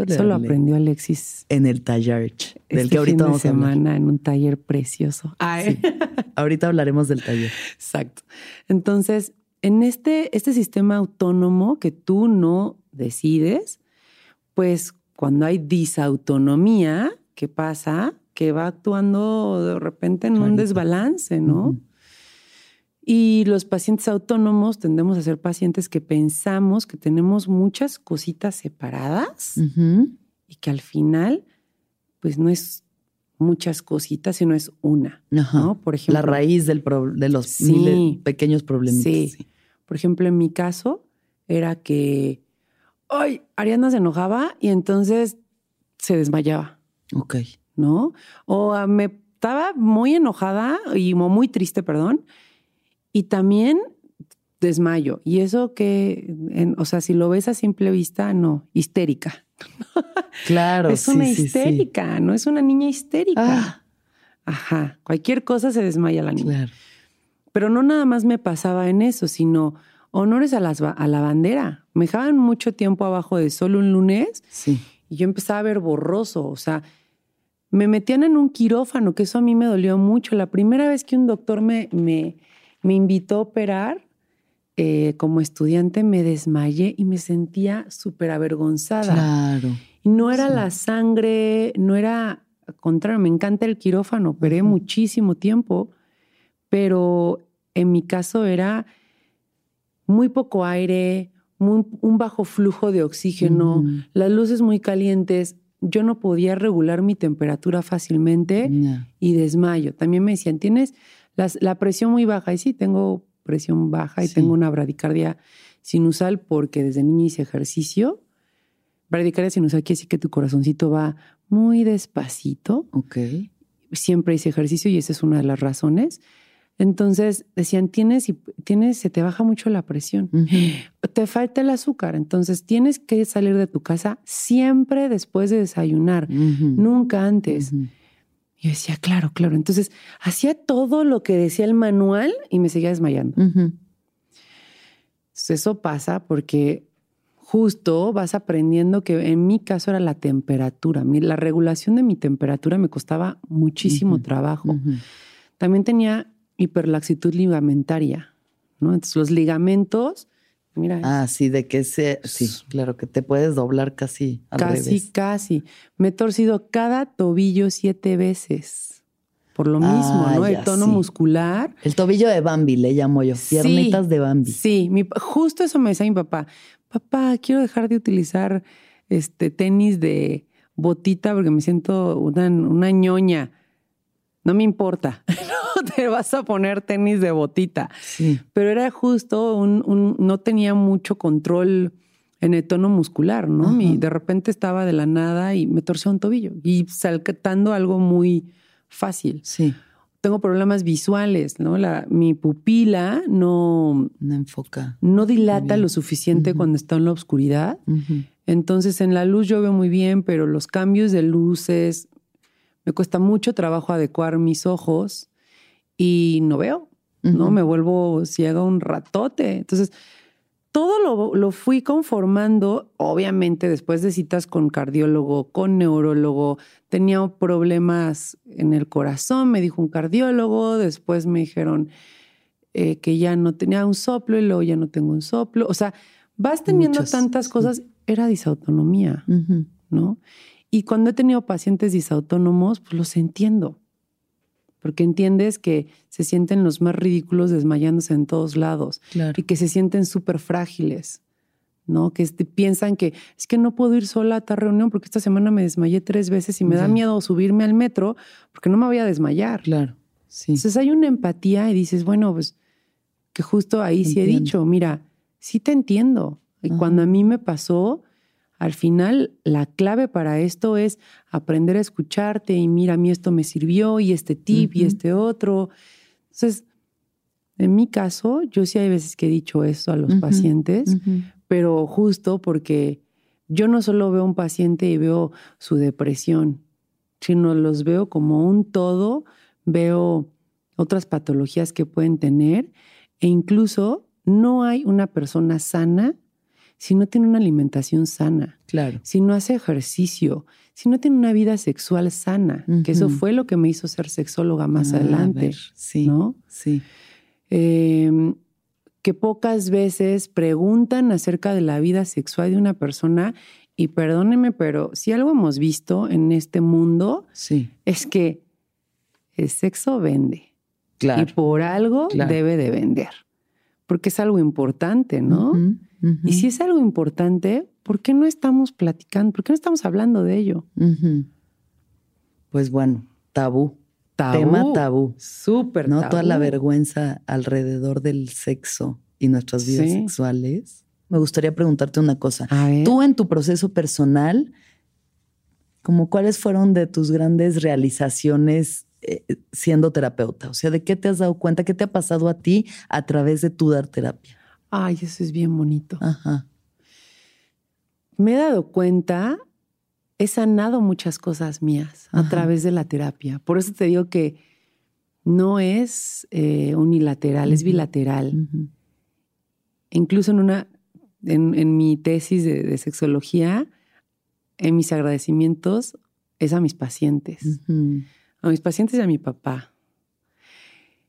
Eso lo aprendió Alexis. En el taller, del este que ahorita vamos a semana, en un taller precioso. ahorita hablaremos del taller. Exacto. Entonces, en este, este sistema autónomo que tú no decides, pues cuando hay disautonomía, ¿qué pasa? Que va actuando de repente en un desbalance, ¿no? Y los pacientes autónomos tendemos a ser pacientes que pensamos que tenemos muchas cositas separadas y que al final, pues no es muchas cositas, sino es una. ¿no? Por ejemplo. La raíz del de los pequeños problemitas. Sí. Por ejemplo, en mi caso, era que, ay, Ariana se enojaba y entonces se desmayaba. Ok. ¿No? O ah, me estaba muy enojada y muy triste, perdón. Y también desmayo. Y eso que, o sea, si lo ves a simple vista, no, histérica. Claro. es una histérica, no es una niña histérica. Ah. Ajá. Cualquier cosa se desmaya la niña. Claro. Pero no nada más me pasaba en eso, sino honores a, las, a la bandera. Me dejaban mucho tiempo abajo de solo un lunes. Sí. Y yo empezaba a ver borroso. O sea, me metían en un quirófano, que eso a mí me dolió mucho. La primera vez que un doctor me, me, me invitó a operar, eh, como estudiante me desmayé y me sentía súper avergonzada. Claro. Y no era la sangre, no era, al contrario, me encanta el quirófano, operé muchísimo tiempo, pero en mi caso era muy poco aire, un bajo flujo de oxígeno, las luces muy calientes, yo no podía regular mi temperatura fácilmente y desmayo. También me decían, tienes la presión muy baja. Y sí, tengo presión baja y tengo una bradicardia sinusal porque desde niño hice ejercicio. Bradicardia sinusal quiere decir que tu corazoncito va muy despacito. Ok. Siempre hice ejercicio y esa es una de las razones. Entonces decían, tienes, tienes, se te baja mucho la presión, te falta el azúcar, entonces tienes que salir de tu casa siempre después de desayunar, nunca antes. Y yo decía, claro, claro. Entonces hacía todo lo que decía el manual y me seguía desmayando. eso pasa porque justo vas aprendiendo que en mi caso era la temperatura. La regulación de mi temperatura me costaba muchísimo trabajo. También tenía hiperlaxitud ligamentaria, ¿no? Entonces los ligamentos, mira. Ah, sí, de que se, sí, claro, que te puedes doblar casi al Casi, casi. Me he torcido cada tobillo siete veces. Por lo mismo, ah, ¿no? El tono muscular. El tobillo de Bambi, le llamo yo. Piernitas de Bambi. Sí, justo eso me decía mi papá. Papá, quiero dejar de utilizar este tenis de botita porque me siento una, una ñoña. No me importa. te vas a poner tenis de botita. Pero era justo un, no tenía mucho control en el tono muscular, ¿no? de repente estaba de la nada y me torció un tobillo y saltando algo muy fácil. Sí. Tengo problemas visuales, ¿no? La, mi pupila no, no enfoca. No dilata lo suficiente cuando está en la oscuridad. Entonces en la luz yo veo muy bien, pero los cambios de luces, me cuesta mucho trabajo adecuar mis ojos y no veo, ¿no? Me vuelvo ciega un ratote. Entonces, todo lo, lo, fui conformando, obviamente después de citas con cardiólogo, con neurólogo, tenía problemas en el corazón, me dijo un cardiólogo, después me dijeron eh, que ya no tenía un soplo y luego ya no tengo un soplo. O sea, vas teniendo tantas cosas, era disautonomía, ¿no? Y cuando he tenido pacientes disautónomos, pues los entiendo porque entiendes que se sienten los más ridículos desmayándose en todos lados y que se sienten súper frágiles, ¿no? Que piensan que es que no puedo ir sola a tal reunión porque esta semana me desmayé tres veces y me da miedo subirme al metro porque no me voy a desmayar. Claro, sí. Entonces hay una empatía y dices, bueno, pues que justo ahí sí he dicho, mira, sí te entiendo. Y cuando a mí me pasó, al final, la clave para esto es aprender a escucharte y mira, a mí esto me sirvió y este tip y este otro. Entonces, en mi caso, yo sí hay veces que he dicho esto a los pacientes, pero justo porque yo no solo veo un paciente y veo su depresión, sino los veo como un todo, veo otras patologías que pueden tener e incluso no hay una persona sana si no tiene una alimentación sana, claro. si no hace ejercicio, si no tiene una vida sexual sana, que eso fue lo que me hizo ser sexóloga más ah, adelante, sí, ¿no? Sí. Em, que pocas veces preguntan acerca de la vida sexual de una persona y perdóneme, pero si algo hemos visto en este mundo sí. es que el sexo vende. Claro. Y por algo debe de vender. Porque es algo importante, ¿no? Y si es algo importante, ¿por qué no estamos platicando? ¿Por qué no estamos hablando de ello? Pues bueno, tabú. Tema tabú. Súper ¿No? Toda la vergüenza alrededor del sexo y nuestras vidas sexuales. Me gustaría preguntarte una cosa. Tú en tu proceso personal, como cuáles fueron de tus grandes realizaciones eh, siendo terapeuta? O sea, ¿de qué te has dado cuenta? ¿Qué te ha pasado a ti a través de tu dar terapia? Ay, eso es bien bonito. Ajá. Me he dado cuenta, he sanado muchas cosas mías a través de la terapia. Por eso te digo que no es eh, unilateral, es bilateral. Incluso en una, en, mi tesis de, sexología, en mis agradecimientos es a mis pacientes, a mis pacientes y a mi papá.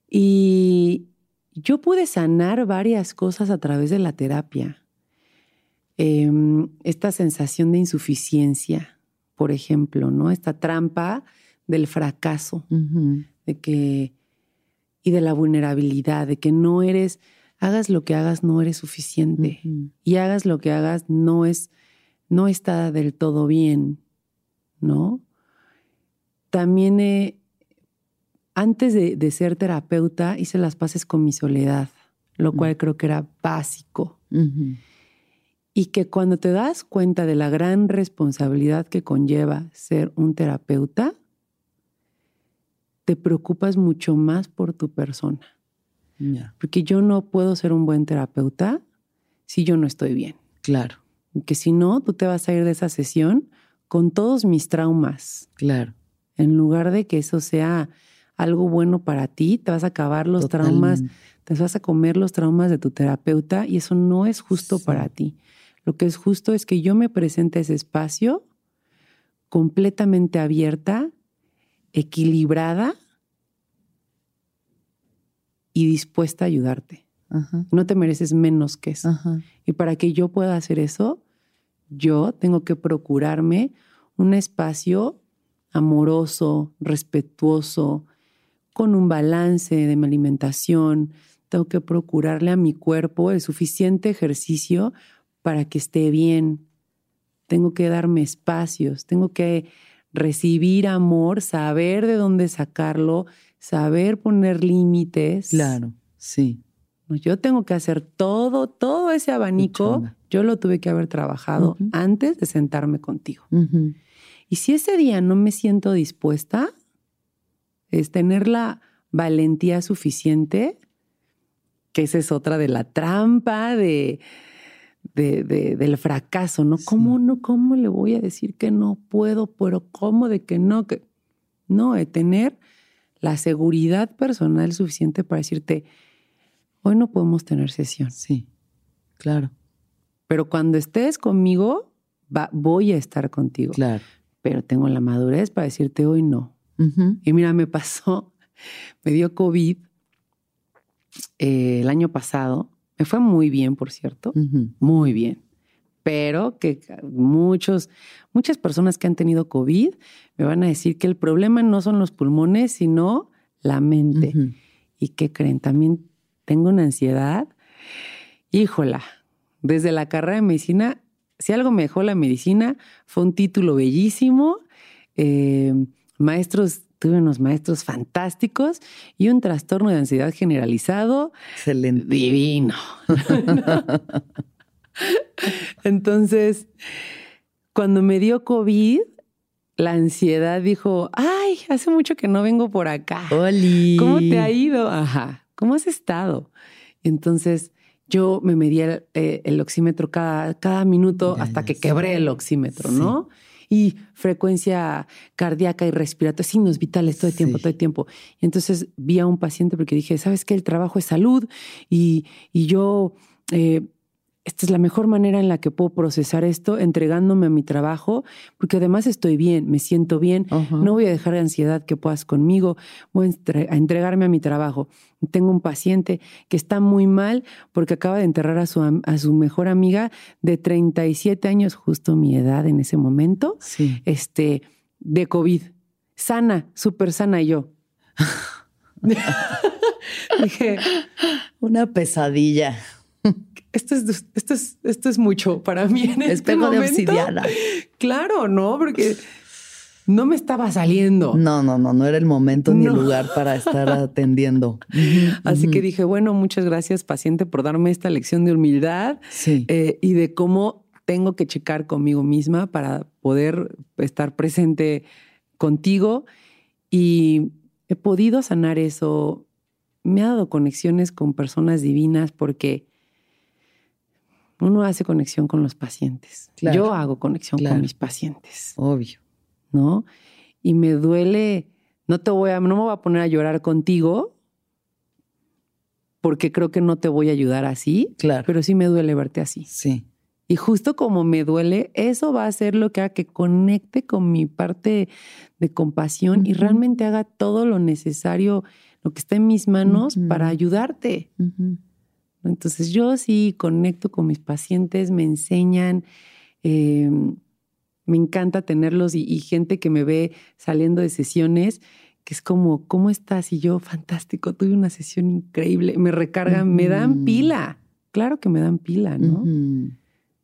Y, yo pude sanar varias cosas a través de la terapia. Em, esta sensación de insuficiencia, por ejemplo, ¿no? Esta trampa del fracaso, de que, y de la vulnerabilidad, de que no eres, hagas lo que hagas, no eres suficiente. Y hagas lo que hagas, no es, no está del todo bien, ¿no? También he, antes de, ser terapeuta hice las paces con mi soledad, lo mm. cual creo que era básico. Y que cuando te das cuenta de la gran responsabilidad que conlleva ser un terapeuta, te preocupas mucho más por tu persona. Porque yo no puedo ser un buen terapeuta si yo no estoy bien. Claro. Que si no, tú te vas a ir de esa sesión con todos mis traumas. Claro. En lugar de que eso sea algo bueno para ti, te vas a acabar los traumas, te vas a comer los traumas de tu terapeuta y eso no es justo para ti. Lo que es justo es que yo me presente ese espacio completamente abierta, equilibrada y dispuesta a ayudarte. No te mereces menos que eso. Y para que yo pueda hacer eso, yo tengo que procurarme un espacio amoroso, respetuoso, con un balance de mi alimentación, tengo que procurarle a mi cuerpo el suficiente ejercicio para que esté bien. Tengo que darme espacios, tengo que recibir amor, saber de dónde sacarlo, saber poner límites. Claro, sí. Yo tengo que hacer todo, todo ese abanico, yo lo tuve que haber trabajado antes de sentarme contigo. Y si ese día no me siento dispuesta, es tener la valentía suficiente, que esa es otra de la trampa de, del fracaso, ¿no? ¿Cómo, ¿no? ¿Cómo le voy a decir que no puedo, pero cómo de que no? Que... No, de tener la seguridad personal suficiente para decirte, hoy no podemos tener sesión. Sí. Claro. Pero cuando estés conmigo, va, voy a estar contigo. Claro. Pero tengo la madurez para decirte hoy no. Y mira, me pasó, me dio COVID eh, el año pasado. Me fue muy bien, por cierto. Muy bien. Pero que muchos, muchas personas que han tenido COVID me van a decir que el problema no son los pulmones, sino la mente. ¿Y qué creen? También tengo una ansiedad. Híjola, desde la carrera de medicina, si algo me dejó la medicina, fue un título bellísimo. Eh, maestros, tuve unos maestros fantásticos y un trastorno de ansiedad generalizado. Excelente. Divino. Entonces, cuando me dio COVID, la ansiedad dijo, ay, hace mucho que no vengo por acá. Oli. ¿Cómo te ha ido? Ajá. ¿Cómo has estado? Entonces, yo me medía el, oxímetro cada, cada minuto hasta que quebré el oxímetro, ¿no? Y frecuencia cardíaca y respiratoria, signos vitales todo el tiempo, todo el tiempo. Y entonces vi a un paciente porque dije, ¿sabes qué? El trabajo es salud y, y yo eh, esta es la mejor manera en la que puedo procesar esto, entregándome a mi trabajo, porque además estoy bien, me siento bien, no voy a dejar de ansiedad que puedas conmigo, voy a entregarme a mi trabajo. Tengo un paciente que está muy mal porque acaba de enterrar a su, a su mejor amiga de 37 años, justo mi edad en ese momento, este, de COVID. Sana, súper sana yo. Dije, una pesadilla esto es, esto es, esto es mucho para mí en este Espejo de obsidiana. Claro, ¿no? Porque no me estaba saliendo. No, no, no, no era el momento ni el lugar para estar atendiendo. Así que dije, bueno, muchas gracias, paciente, por darme esta lección de humildad eh, y de cómo tengo que checar conmigo misma para poder estar presente contigo. Y he podido sanar eso. Me ha dado conexiones con personas divinas porque uno hace conexión con los pacientes. Yo hago conexión con mis pacientes. Obvio. ¿No? Y me duele, no te voy a, no me voy a poner a llorar contigo porque creo que no te voy a ayudar así. Claro. Pero sí me duele verte así. Sí. Y justo como me duele, eso va a ser lo que haga que conecte con mi parte de compasión y realmente haga todo lo necesario, lo que está en mis manos para ayudarte. Entonces yo sí conecto con mis pacientes, me enseñan, eh, me encanta tenerlos y, gente que me ve saliendo de sesiones, que es como, ¿cómo estás? Y yo, fantástico, tuve una sesión increíble, me recargan, me dan pila, claro que me dan pila, ¿no?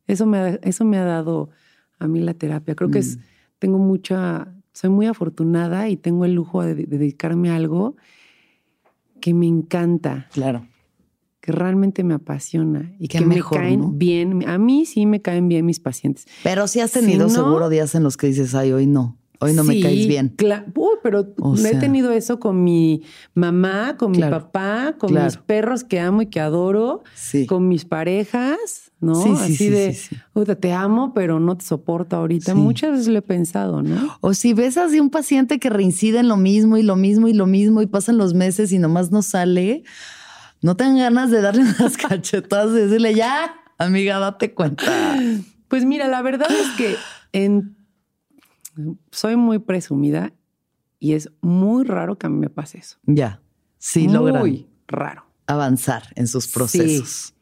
eso, me ha, eso me ha dado a mí la terapia. Creo que es, mm. tengo mucha, soy muy afortunada y tengo el lujo de dedicarme a algo que me encanta. Claro que realmente me apasiona y que me caen bien. A mí sí me caen bien mis pacientes. Pero sí has tenido seguro días en los que dices, ay, hoy no. Hoy no me caes bien. Claro, pero he tenido eso con mi mamá, con mi papá, con mis perros que amo y que adoro, con mis parejas, ¿no? Sí, Así de, te amo, pero no te soporto ahorita. Muchas veces lo he pensado, ¿no? O si ves así un paciente que reincide en lo mismo y lo mismo y lo mismo y pasan los meses y nomás no sale no tengan ganas de darle unas cachetadas y decirle, ya, amiga, date cuenta. Pues mira, la verdad es que en, soy muy presumida y es muy raro que a mí me pase eso. Ya, sí muy logran. Muy raro. Avanzar en sus procesos.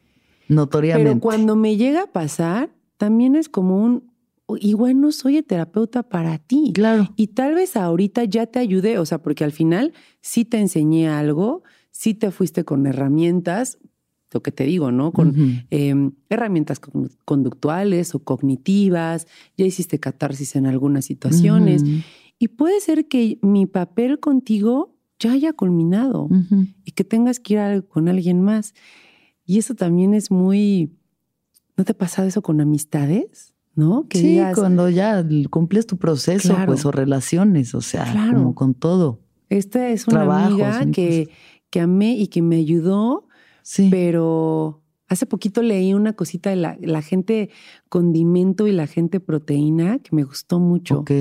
Notoriamente. Pero cuando me llega a pasar, también es como un, igual no soy terapeuta para ti. Claro. Y tal vez ahorita ya te ayudé, o sea, porque al final sí te enseñé algo, si te fuiste con herramientas, lo que te digo, ¿no? Con em, herramientas conductuales o cognitivas, ya hiciste catarsis en algunas situaciones. Y puede ser que mi papel contigo ya haya culminado y que tengas que ir con alguien más. Y eso también es muy... ¿No te ha pasado eso con amistades? ¿No? Que sí, cuando ya cumples tu proceso, pues, o relaciones, o sea, como con todo. Esta es una amiga que, que amé y que me ayudó, sí. pero hace poquito leí una cosita de la, gente condimento y la gente proteína que me gustó mucho. Ok.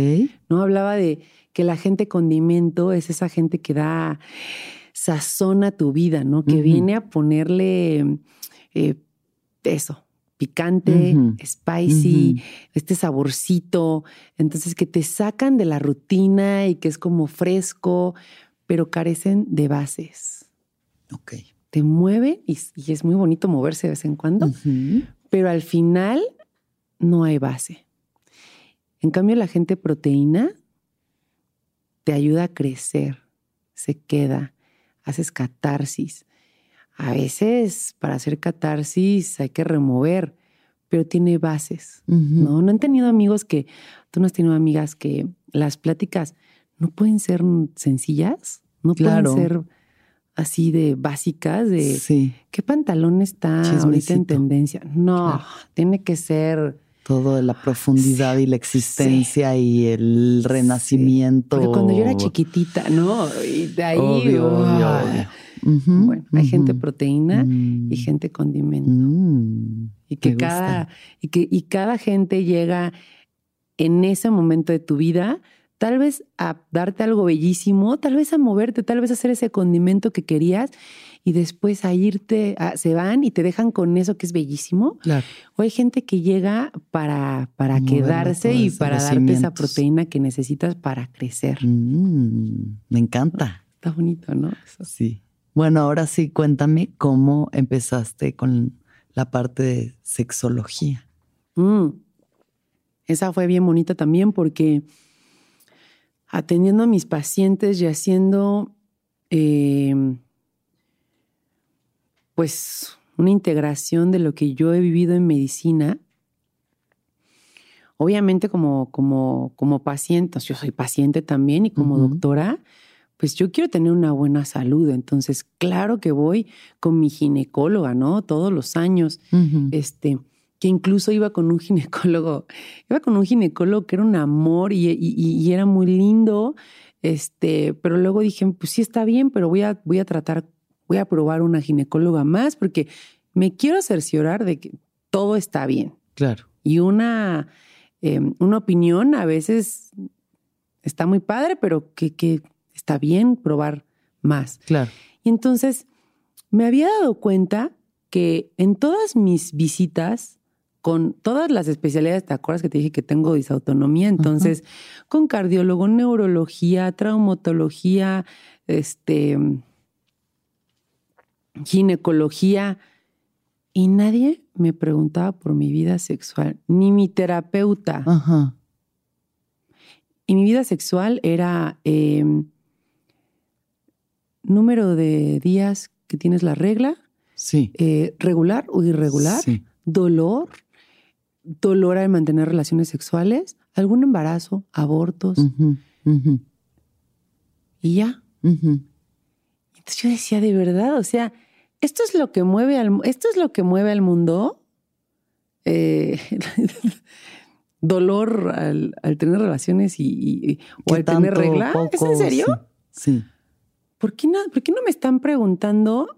¿No? Hablaba de que la gente condimento es esa gente que da sazón a tu vida, ¿no? Que viene a ponerle eh, eso, picante, spicy, este saborcito. Entonces, que te sacan de la rutina y que es como fresco, pero carecen de bases. Ok. Te mueve y, y es muy bonito moverse de vez en cuando, pero al final no hay base. En cambio, la gente proteína te ayuda a crecer, se queda, haces catarsis. A veces para hacer catarsis hay que remover, pero tiene bases. ¿no? No han tenido amigos que, tú no has tenido amigas que las pláticas no pueden ser sencillas, no Claro. pueden ser así de básicas, de Sí, qué pantalón está ahorita en tendencia. No, Claro. tiene que ser todo de la profundidad y la existencia y el renacimiento. Porque cuando yo era chiquitita, ¿no? Y de ahí. Obvio, obvio, obvio. Bueno, hay gente proteína Mm. y gente condimento. Mm, Y que cada, y que, y cada gente llega en ese momento de tu vida, tal vez a darte algo bellísimo, tal vez a moverte, tal vez a hacer ese condimento que querías y después a irte, a- se van y te dejan con eso que es bellísimo. Claro. O hay gente que llega para, para Moverlo quedarse y para darte esa proteína que necesitas para crecer. Mm, me encanta. Está bonito, ¿no? Eso. Sí. Bueno, ahora sí, cuéntame cómo empezaste con la parte de sexología. Mm. Esa fue bien bonita también porque atendiendo a mis pacientes y haciendo eh, pues una integración de lo que yo he vivido en medicina. Obviamente como, como, como paciente, yo soy paciente también y como doctora, pues yo quiero tener una buena salud. Entonces, claro que voy con mi ginecóloga, ¿no? Todos los años este, que incluso iba con un ginecólogo, iba con un ginecólogo que era un amor y, y- y era muy lindo, este, pero luego dije, pues sí está bien, pero voy a, voy a tratar, voy a probar una ginecóloga más porque me quiero cerciorar de que todo está bien. Claro. Y una, eh, una opinión a veces está muy padre, pero que, que está bien probar más. Claro. Y entonces me había dado cuenta que en todas mis visitas, con todas las especialidades, ¿te acuerdas que te dije que tengo disautonomía? Entonces, con cardiólogo, neurología, traumatología, este, ginecología, y nadie me preguntaba por mi vida sexual, ni mi terapeuta. Ajá. Y mi vida sexual era eh, número de días que tienes la regla, Sí. eh, regular o irregular, Sí. dolor, dolor al mantener relaciones sexuales, algún embarazo, abortos y ya. ujú. Entonces yo decía, de verdad, o sea, esto es lo que mueve al, esto es lo que mueve al mundo. Eh, dolor al, al tener relaciones y, y- o ¿Qué al tener regla. ¿Es en serio? Sí. sí. ¿Por qué, no, ¿Por qué no me están preguntando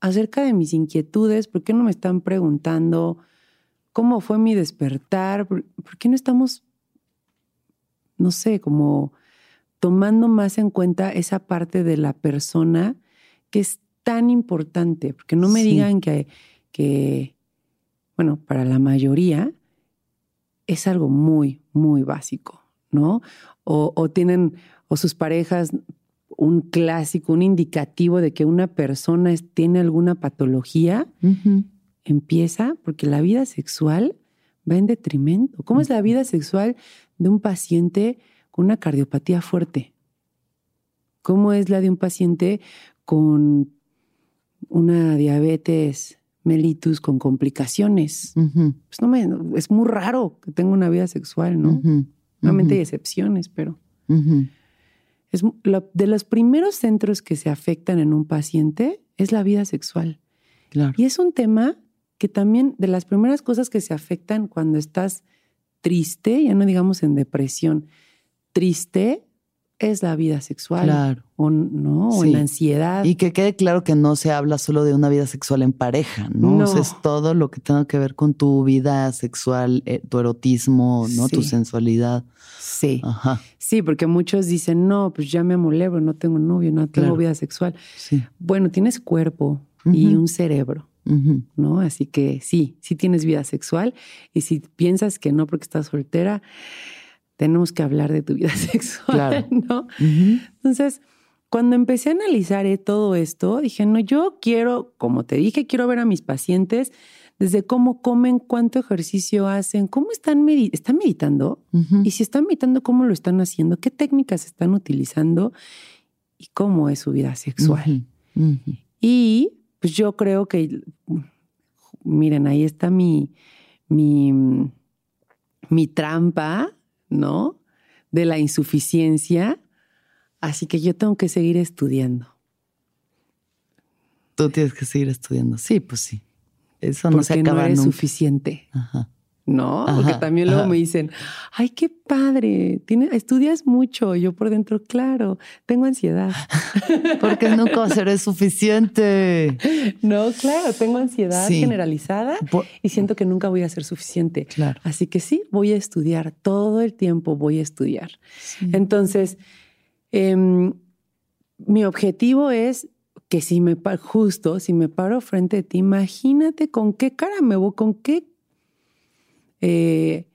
acerca de mis inquietudes? ¿Por qué no me están preguntando cómo fue mi despertar? ¿Por, por qué no estamos, no sé, como tomando más en cuenta esa parte de la persona que es tan importante? Porque no me Sí. digan que, que, bueno, para la mayoría es algo muy, muy básico, ¿no? O, o tienen, o sus parejas un clásico, un indicativo de que una persona tiene alguna patología, Ujú. Empieza porque la vida sexual va en detrimento. ¿Cómo es la vida sexual de un paciente con una cardiopatía fuerte? ¿Cómo es la de un paciente con una diabetes mellitus con complicaciones? Pues no me, es muy raro que tenga una vida sexual, ¿no? Obviamente hay excepciones, pero es lo- de los primeros centros que se afectan en un paciente es la vida sexual. Claro. Y es un tema que también de las primeras cosas que se afectan cuando estás triste, ya no digamos en depresión, triste es la vida sexual Claro. o no, o Sí. en ansiedad. Y que quede claro que no se habla solo de una vida sexual en pareja, ¿no? No. O sea, es todo lo que tenga que ver con tu vida sexual, eh, tu erotismo, ¿no? Tu sensualidad. sí, Ajá. sí, porque muchos dicen, no, pues ya me amolé, no tengo novio, no tengo Claro. vida sexual. Sí. Bueno, tienes cuerpo y un cerebro. ¿No? Así que sí, sí tienes vida sexual y si piensas que no porque estás soltera, tenemos que hablar de tu vida sexual, Claro. ¿no? Entonces, cuando empecé a analizar eh, todo esto, dije, no, yo quiero, como te dije, quiero ver a mis pacientes desde cómo comen, cuánto ejercicio hacen, cómo están, están meditando y si están meditando, cómo lo están haciendo, qué técnicas están utilizando y cómo es su vida sexual. Y pues yo creo que, miren, ahí está mi, mi, mi trampa, ¿no? De la insuficiencia. Así que yo tengo que seguir estudiando. Tú tienes que seguir estudiando. Sí, pues sí. Eso no porque se acaba eres nunca. suficiente, Ajá. ¿No? Ajá, porque también luego ajá. me dicen, ay, qué padre, tiene, estudias mucho. Yo por dentro, claro, tengo ansiedad. Porque nunca seré suficiente. no, claro, tengo ansiedad Sí. generalizada Por- y siento que nunca voy a ser suficiente. Claro. Así que sí, voy a estudiar, todo el tiempo voy a estudiar. Sí. Entonces, em, mi objetivo es que si me pa- justo, si me paro frente a ti, imagínate con qué cara me voy, con qué eh,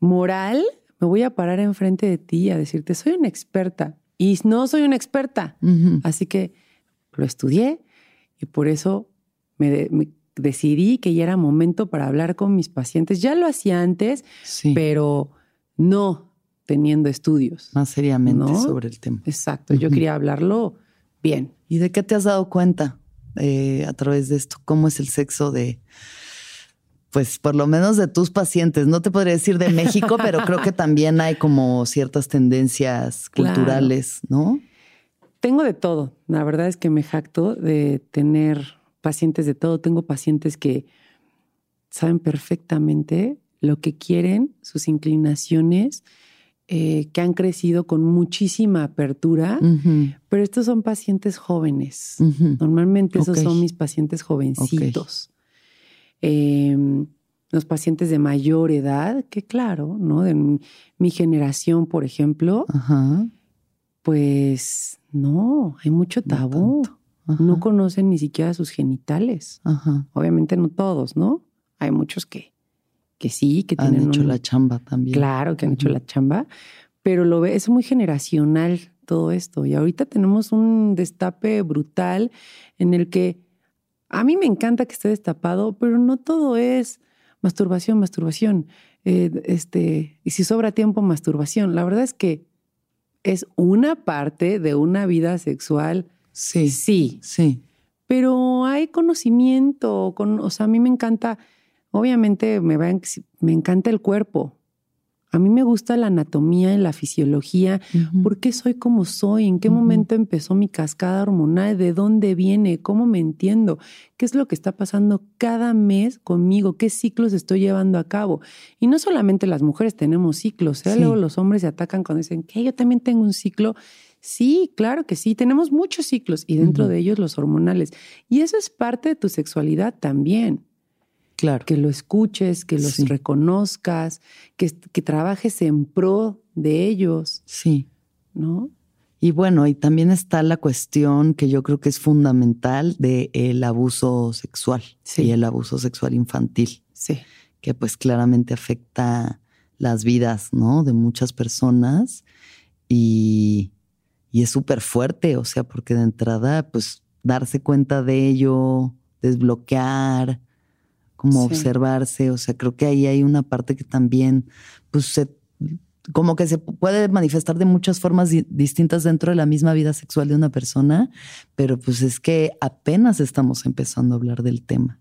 moral me voy a parar enfrente de ti a decirte, soy una experta. Y no soy una experta. Así que lo estudié y por eso me, de- me decidí que ya era momento para hablar con mis pacientes. Ya lo hacía antes, Sí. pero no teniendo estudios. Más seriamente ¿No? sobre el tema. Exacto, yo quería hablarlo bien. ¿Y de qué te has dado cuenta eh, a través de esto? ¿Cómo es el sexo de, pues por lo menos de tus pacientes? No te podría decir de México, pero creo que también hay como ciertas tendencias Claro. culturales, ¿no? Tengo de todo. La verdad es que me jacto de tener pacientes de todo. Tengo pacientes que saben perfectamente lo que quieren, sus inclinaciones, eh, que han crecido con muchísima apertura, pero estos son pacientes jóvenes. Normalmente esos son mis pacientes jovencitos. Eh, los pacientes de mayor edad, que claro, ¿no? De mi, mi generación, por ejemplo, Ajá. pues no, hay mucho tabú. No conocen ni siquiera sus genitales. Ajá. Obviamente no todos, ¿no? Hay muchos que, que sí, que Han tienen hecho un- la chamba también. Claro que han hecho la chamba, pero lo ve, es muy generacional todo esto. Y ahorita tenemos un destape brutal en el que a mí me encanta que esté destapado, pero no todo es masturbación, masturbación. Eh, este, y si sobra tiempo, masturbación. La verdad es que es una parte de una vida sexual, Sí, sí, sí. pero hay conocimiento, con, o sea, a mí me encanta, obviamente me, va me encanta el cuerpo. A mí me gusta la anatomía y la fisiología. ¿Por qué soy como soy? ¿En qué momento empezó mi cascada hormonal? ¿De dónde viene? ¿Cómo me entiendo? ¿Qué es lo que está pasando cada mes conmigo? ¿Qué ciclos estoy llevando a cabo? Y no solamente las mujeres tenemos ciclos, ¿eh? Sí. luego los hombres se atacan cuando dicen que yo también tengo un ciclo. Sí, claro que sí, tenemos muchos ciclos y dentro de ellos los hormonales. Y eso es parte de tu sexualidad también Claro. que lo escuches, que los Sí. reconozcas, que, que trabajes en pro de ellos, Sí. ¿no? Y bueno, y también está la cuestión que yo creo que es fundamental del abuso sexual Sí. y el abuso sexual infantil, Sí. que pues claramente afecta las vidas, ¿no? De muchas personas y, y es súper fuerte, o sea, porque de entrada, pues darse cuenta de ello, desbloquear, como Sí. observarse, o sea, creo que ahí hay una parte que también, pues se como que se puede manifestar de muchas formas di- distintas dentro de la misma vida sexual de una persona, pero pues es que apenas estamos empezando a hablar del tema.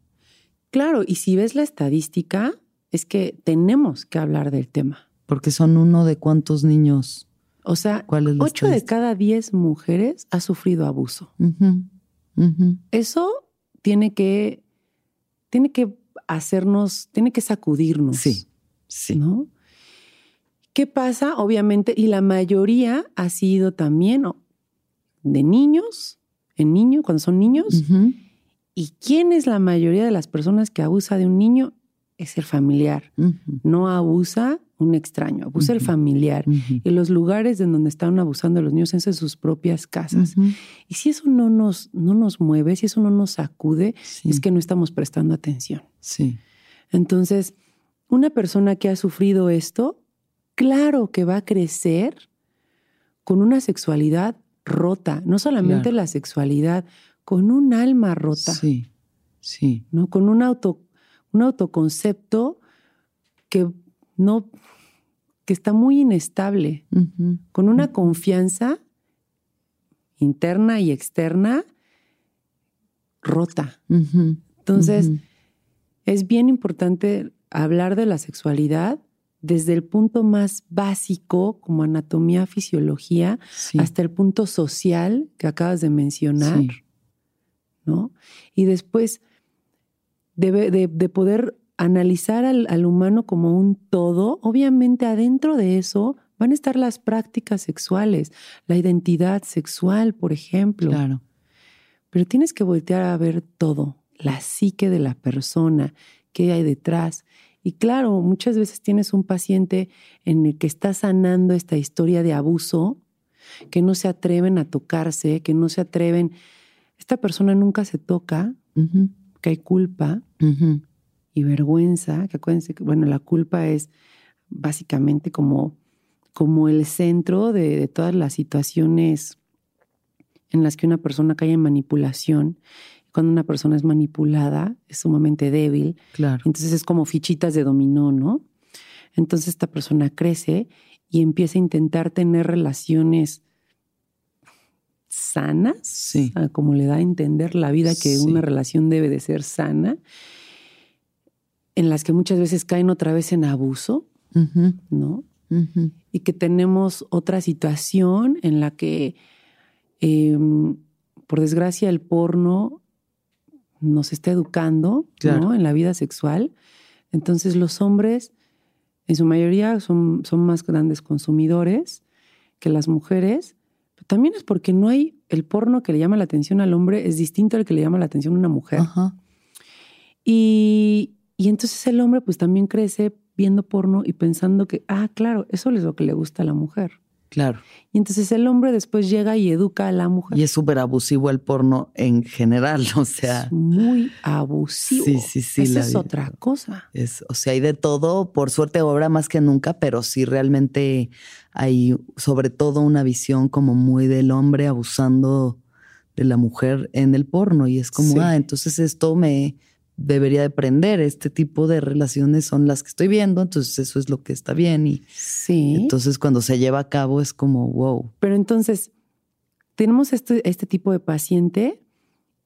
Claro, y si ves la estadística, es que tenemos que hablar del tema. Porque son uno de cuántos niños. O sea, ¿Cuál es la ocho de cada diez mujeres ha sufrido abuso. Eso tiene que, tiene que hacernos, tiene que sacudirnos. Sí, sí. ¿no? ¿Qué pasa? Obviamente, y la mayoría ha sido también de niños, en niños, cuando son niños. ¿Y quién es la mayoría de las personas que abusa de un niño? es el familiar. No abusa un extraño, abusa el familiar. Y los lugares en donde están abusando los niños es en sus propias casas. Y si eso no nos, no nos mueve, si eso no nos sacude, es que no estamos prestando atención. Sí. Entonces, una persona que ha sufrido esto, claro que va a crecer con una sexualidad rota, no solamente la sexualidad, con un alma rota. Sí, sí. ¿no? Con un, auto, un autoconcepto que no, que está muy inestable, con una confianza interna y externa rota. Entonces, es bien importante hablar de la sexualidad desde el punto más básico, como anatomía, fisiología, hasta el punto social que acabas de mencionar, ¿no? Y después de, poder analizar al, humano como un todo, obviamente adentro de eso van a estar las prácticas sexuales, la identidad sexual, por ejemplo. Claro. Pero tienes que voltear a ver todo, la psique de la persona, qué hay detrás. Y claro, muchas veces tienes un paciente en el que está sanando esta historia de abuso, que no se atreven a tocarse, que no se atreven. Esta persona nunca se toca, que hay culpa y vergüenza, que acuérdense que, bueno, la culpa es básicamente como, como el centro de, de todas las situaciones en las que una persona cae en manipulación cuando una persona es manipulada, es sumamente débil. Claro. Entonces es como fichitas de dominó, ¿no? Entonces esta persona crece y empieza a intentar tener relaciones sanas, sí. como le da a entender la vida que una relación debe de ser sana, en las que muchas veces caen otra vez en abuso, ¿no? Y que tenemos otra situación en la que, em, por desgracia, el porno nos está educando en la vida sexual. Entonces los hombres, en su mayoría, son, son más grandes consumidores que las mujeres. Pero también es porque no hay el porno que le llama la atención al hombre es distinto al que le llama la atención a una mujer. Y, y entonces el hombre pues también crece viendo porno y pensando que, ah, claro, eso es lo que le gusta a la mujer. Claro. Y entonces el hombre después llega y educa a la mujer. Y es súper abusivo el porno en general, o sea. muy abusivo. Sí, sí, sí. Esa es otra cosa. Es, o sea, hay de todo, por suerte obra más que nunca, pero sí realmente hay sobre todo una visión como muy del hombre abusando de la mujer en el porno. Y es como, ah, entonces esto me, debería de aprender. Este tipo de relaciones son las que estoy viendo, entonces eso es lo que está bien. Y sí. entonces cuando se lleva a cabo es como, wow. Pero entonces, tenemos este, este tipo de paciente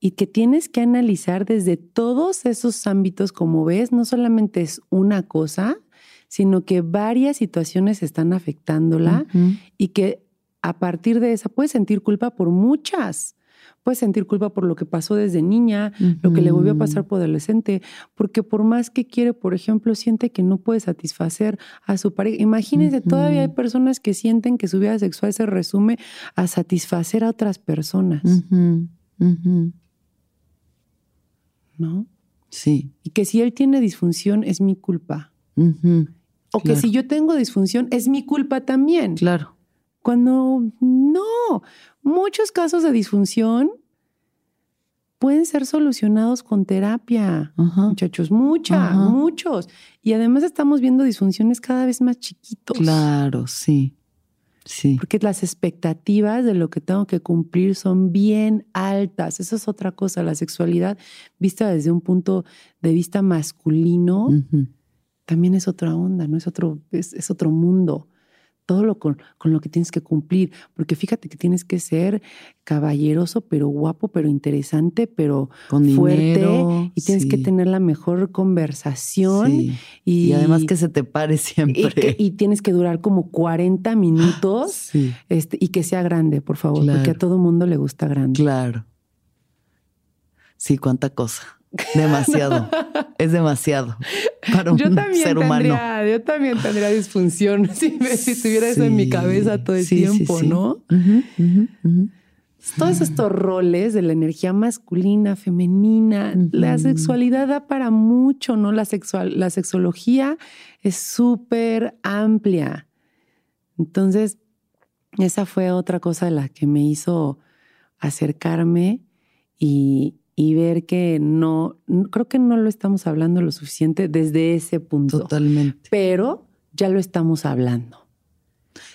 y que tienes que analizar desde todos esos ámbitos, como ves, no solamente es una cosa, sino que varias situaciones están afectándola y que a partir de esa puedes sentir culpa por muchas puede sentir culpa por lo que pasó desde niña, lo que le volvió a pasar por adolescente, porque por más que quiere, por ejemplo, siente que no puede satisfacer a su pareja. Imagínense, todavía hay personas que sienten que su vida sexual se resume a satisfacer a otras personas. ¿No? Sí. Y que si él tiene disfunción es mi culpa. O que si yo tengo disfunción es mi culpa también. Claro. Cuando no, muchos casos de disfunción pueden ser solucionados con terapia, muchachos, muchas, muchos. Y además estamos viendo disfunciones cada vez más chiquitos. Claro, sí. Sí. Porque las expectativas de lo que tengo que cumplir son bien altas. Eso es otra cosa. La sexualidad vista desde un punto de vista masculino también es otra onda, no es otro, es otro mundo todo lo con, lo que tienes que cumplir, porque fíjate que tienes que ser caballeroso, pero guapo, pero interesante, pero fuerte, y tienes que tener la mejor conversación. Y, además que se te pare siempre. Y, tienes que durar como 40 minutos este, y que sea grande, por favor, porque a todo mundo le gusta grande. Claro. Sí, cuánta cosa. Demasiado. es demasiado para un yo también ser humano. yo también tendría disfunción si, si tuviera eso en mi cabeza todo el tiempo, ¿no? todos estos roles de la energía masculina, femenina, la sexualidad da para mucho, ¿no? La, sexual, la sexología es súper amplia. Entonces, esa fue otra cosa de la que me hizo acercarme y, y ver que no, creo que no lo estamos hablando lo suficiente desde ese punto. Totalmente. Pero ya lo estamos hablando.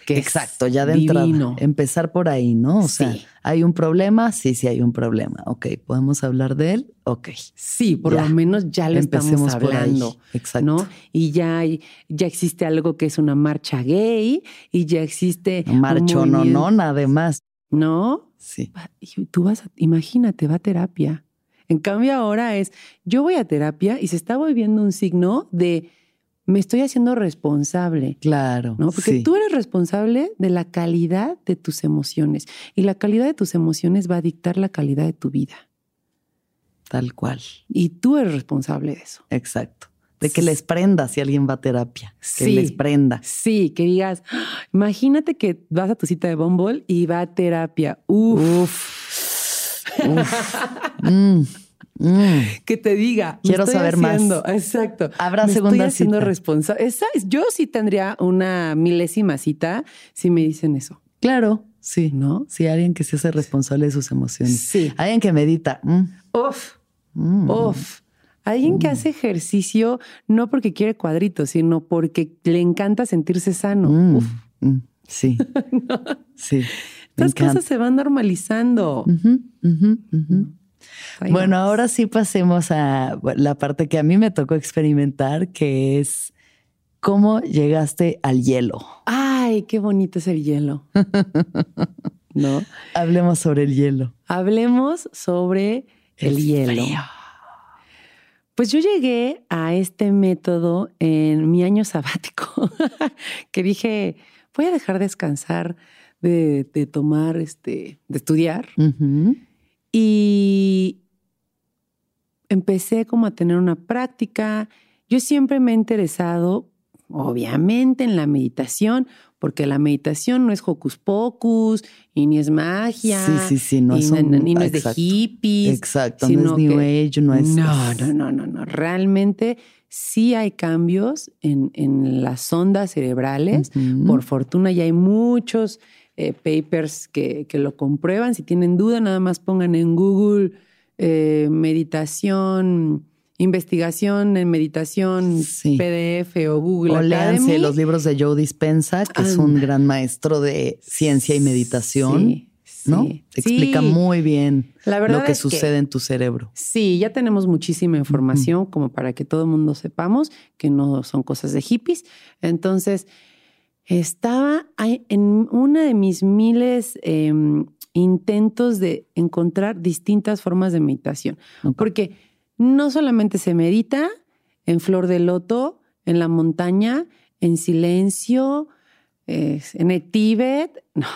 Exacto, ya de entrada. Empezar por ahí, ¿no? O sea, ¿hay un problema? Sí, sí hay un problema. Ok, ¿podemos hablar de él? Ok. Sí, por lo menos ya lo estamos hablando. Exacto. ¿no? Y ya, hay, ya existe algo que es una marcha gay y ya existe... Marcho no, no, nada más. ¿No? Sí. Y tú vas, a, imagínate, va a terapia. En cambio ahora es, yo voy a terapia y se está volviendo un signo de me estoy haciendo responsable. Claro. ¿no? Porque tú eres responsable de la calidad de tus emociones y la calidad de tus emociones va a dictar la calidad de tu vida. Tal cual. Y tú eres responsable de eso. Exacto. De que les prenda si alguien va a terapia. Que les prenda. Sí, que digas, ¡Ah! imagínate que vas a tu cita de Bumble y va a terapia. Uf. Uf. Mm. Mm. Que te diga. Quiero saber más. Exacto. Habrá segunda estoy haciendo responsable. Yo sí tendría una milésima cita si me dicen eso. Claro. Sí, ¿no? Sí, alguien que se hace responsable de sus emociones. Sí. Alguien que medita. Mm. Uf. Mm. Uf. Alguien que hace ejercicio no porque quiere cuadritos, sino porque le encanta sentirse sano. Uf. Sí. Sí. Estas cosas se van normalizando. Bueno, ahora sí pasemos a la parte que a mí me tocó experimentar, que es cómo llegaste al hielo. Ay, qué bonito es el hielo. ¿No? Hablemos sobre el hielo. Hablemos sobre el, hielo. Pues yo llegué a este método en mi año sabático, que dije, voy a dejar descansar de, tomar, este, de estudiar. Y empecé como a tener una práctica. Yo siempre me he interesado, obviamente, en la meditación, porque la meditación no es hocus pocus y ni es magia. Sí, sí, sí, no, es, ni no es de hippies. Exacto, no es New Age, no es. No, no, no, no, no. Realmente sí hay cambios en, en las ondas cerebrales. Por fortuna ya hay muchos eh, papers que, que, lo comprueban. Si tienen duda, nada más pongan en Google eh, meditación, investigación en meditación, PDF o Google. O léanse los libros de Joe Dispensa, que es un gran maestro de ciencia y meditación. ¿no? Explica muy bien lo que sucede en tu cerebro. Sí, ya tenemos muchísima información como para que todo el mundo sepamos que no son cosas de hippies. Entonces, estaba en una de mis miles em, intentos de encontrar distintas formas de meditación, porque no solamente se medita en flor de loto, en la montaña, en silencio, en el Tíbet, no,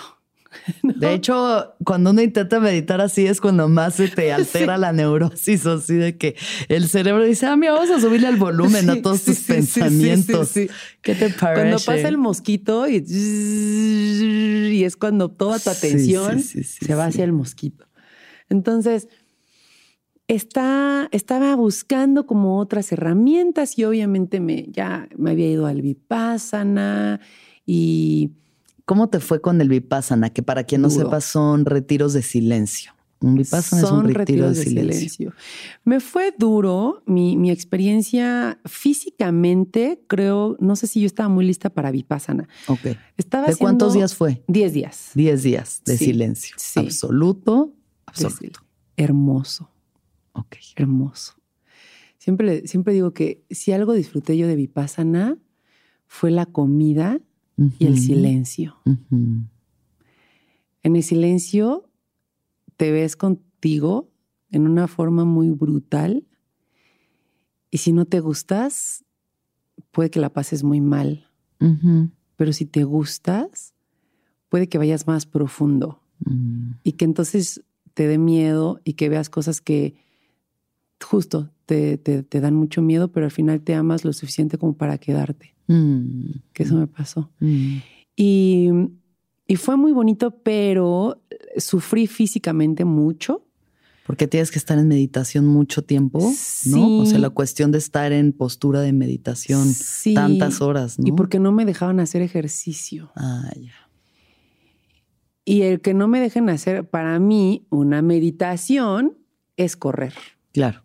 De hecho, cuando uno intenta meditar así es cuando más se te altera la neurosis, así de que el cerebro dice, ah, mira, vamos a subirle el volumen a todos tus pensamientos. ¿Qué te parece? Cuando pasa el mosquito y, y es cuando toda tu atención se va hacia el mosquito. Entonces, está, estaba buscando como otras herramientas y obviamente me, ya me había ido al Vipassana y ¿Cómo te fue con el Vipassana? Que para quien no sepa son retiros de silencio. Un Vipassana es un retiro de, silencio. Me fue duro mi, experiencia físicamente. Creo, no sé si yo estaba muy lista para Vipassana. Ok. ¿De cuántos días fue? Diez días. Diez días de silencio. Absoluto, absoluto. Hermoso. Ok. Hermoso. Siempre, siempre digo que si algo disfruté yo de Vipassana fue la comida y el silencio. En el silencio te ves contigo en una forma muy brutal y si no te gustas, puede que la pases muy mal. Pero si te gustas, puede que vayas más profundo mm. y que entonces te dé miedo y que veas cosas que justo te, dan mucho miedo, pero al final te amas lo suficiente como para quedarte. Mm. Que eso me pasó. Mm. Y, Y fue muy bonito, pero sufrí físicamente mucho. Porque tienes que estar en meditación mucho tiempo, ¿no? O sea, la cuestión de estar en postura de meditación tantas horas, ¿no? Y porque no me dejaban hacer ejercicio. Ah, ya. Y el que no me dejen hacer, para mí, una meditación es correr. Claro.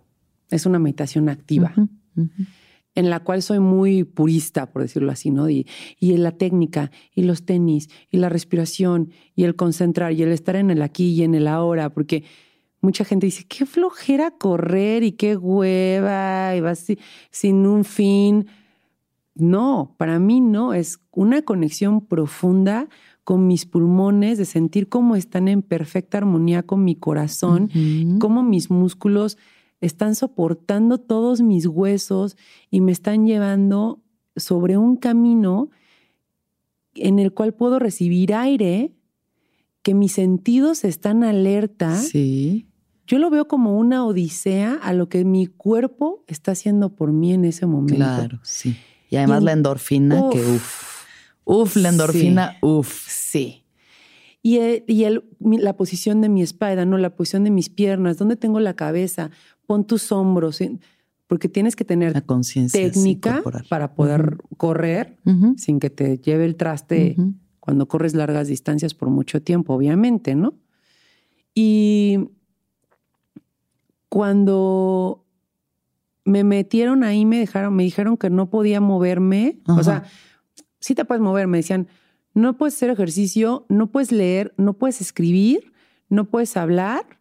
Es una meditación activa. En la cual soy muy purista, por decirlo así, ¿no? Y, y la técnica, y los tenis, y la respiración, y el concentrar, y el estar en el aquí y en el ahora, porque mucha gente dice, qué flojera correr y qué hueva, y vas sin un fin. No, para mí no, es una conexión profunda con mis pulmones, de sentir cómo están en perfecta armonía con mi corazón, cómo mis músculos están soportando todos mis huesos y me están llevando sobre un camino en el cual puedo recibir aire, que mis sentidos están alerta. Sí. Yo lo veo como una odisea a lo que mi cuerpo está haciendo por mí en ese momento. Claro, sí. Y además la endorfina, que uff. Uf, la endorfina, uf. Sí. Y, el, y el, la posición de mi espalda, ¿no? La posición de mis piernas, ¿dónde tengo la cabeza? Pon tus hombros, porque tienes que tener la técnica para poder correr sin que te lleve el traste cuando corres largas distancias por mucho tiempo, obviamente, ¿no? Y cuando me metieron ahí, me dejaron, me dijeron que no podía moverme, o sea, sí te puedes mover, me decían, no puedes hacer ejercicio, no puedes leer, no puedes escribir, no puedes hablar.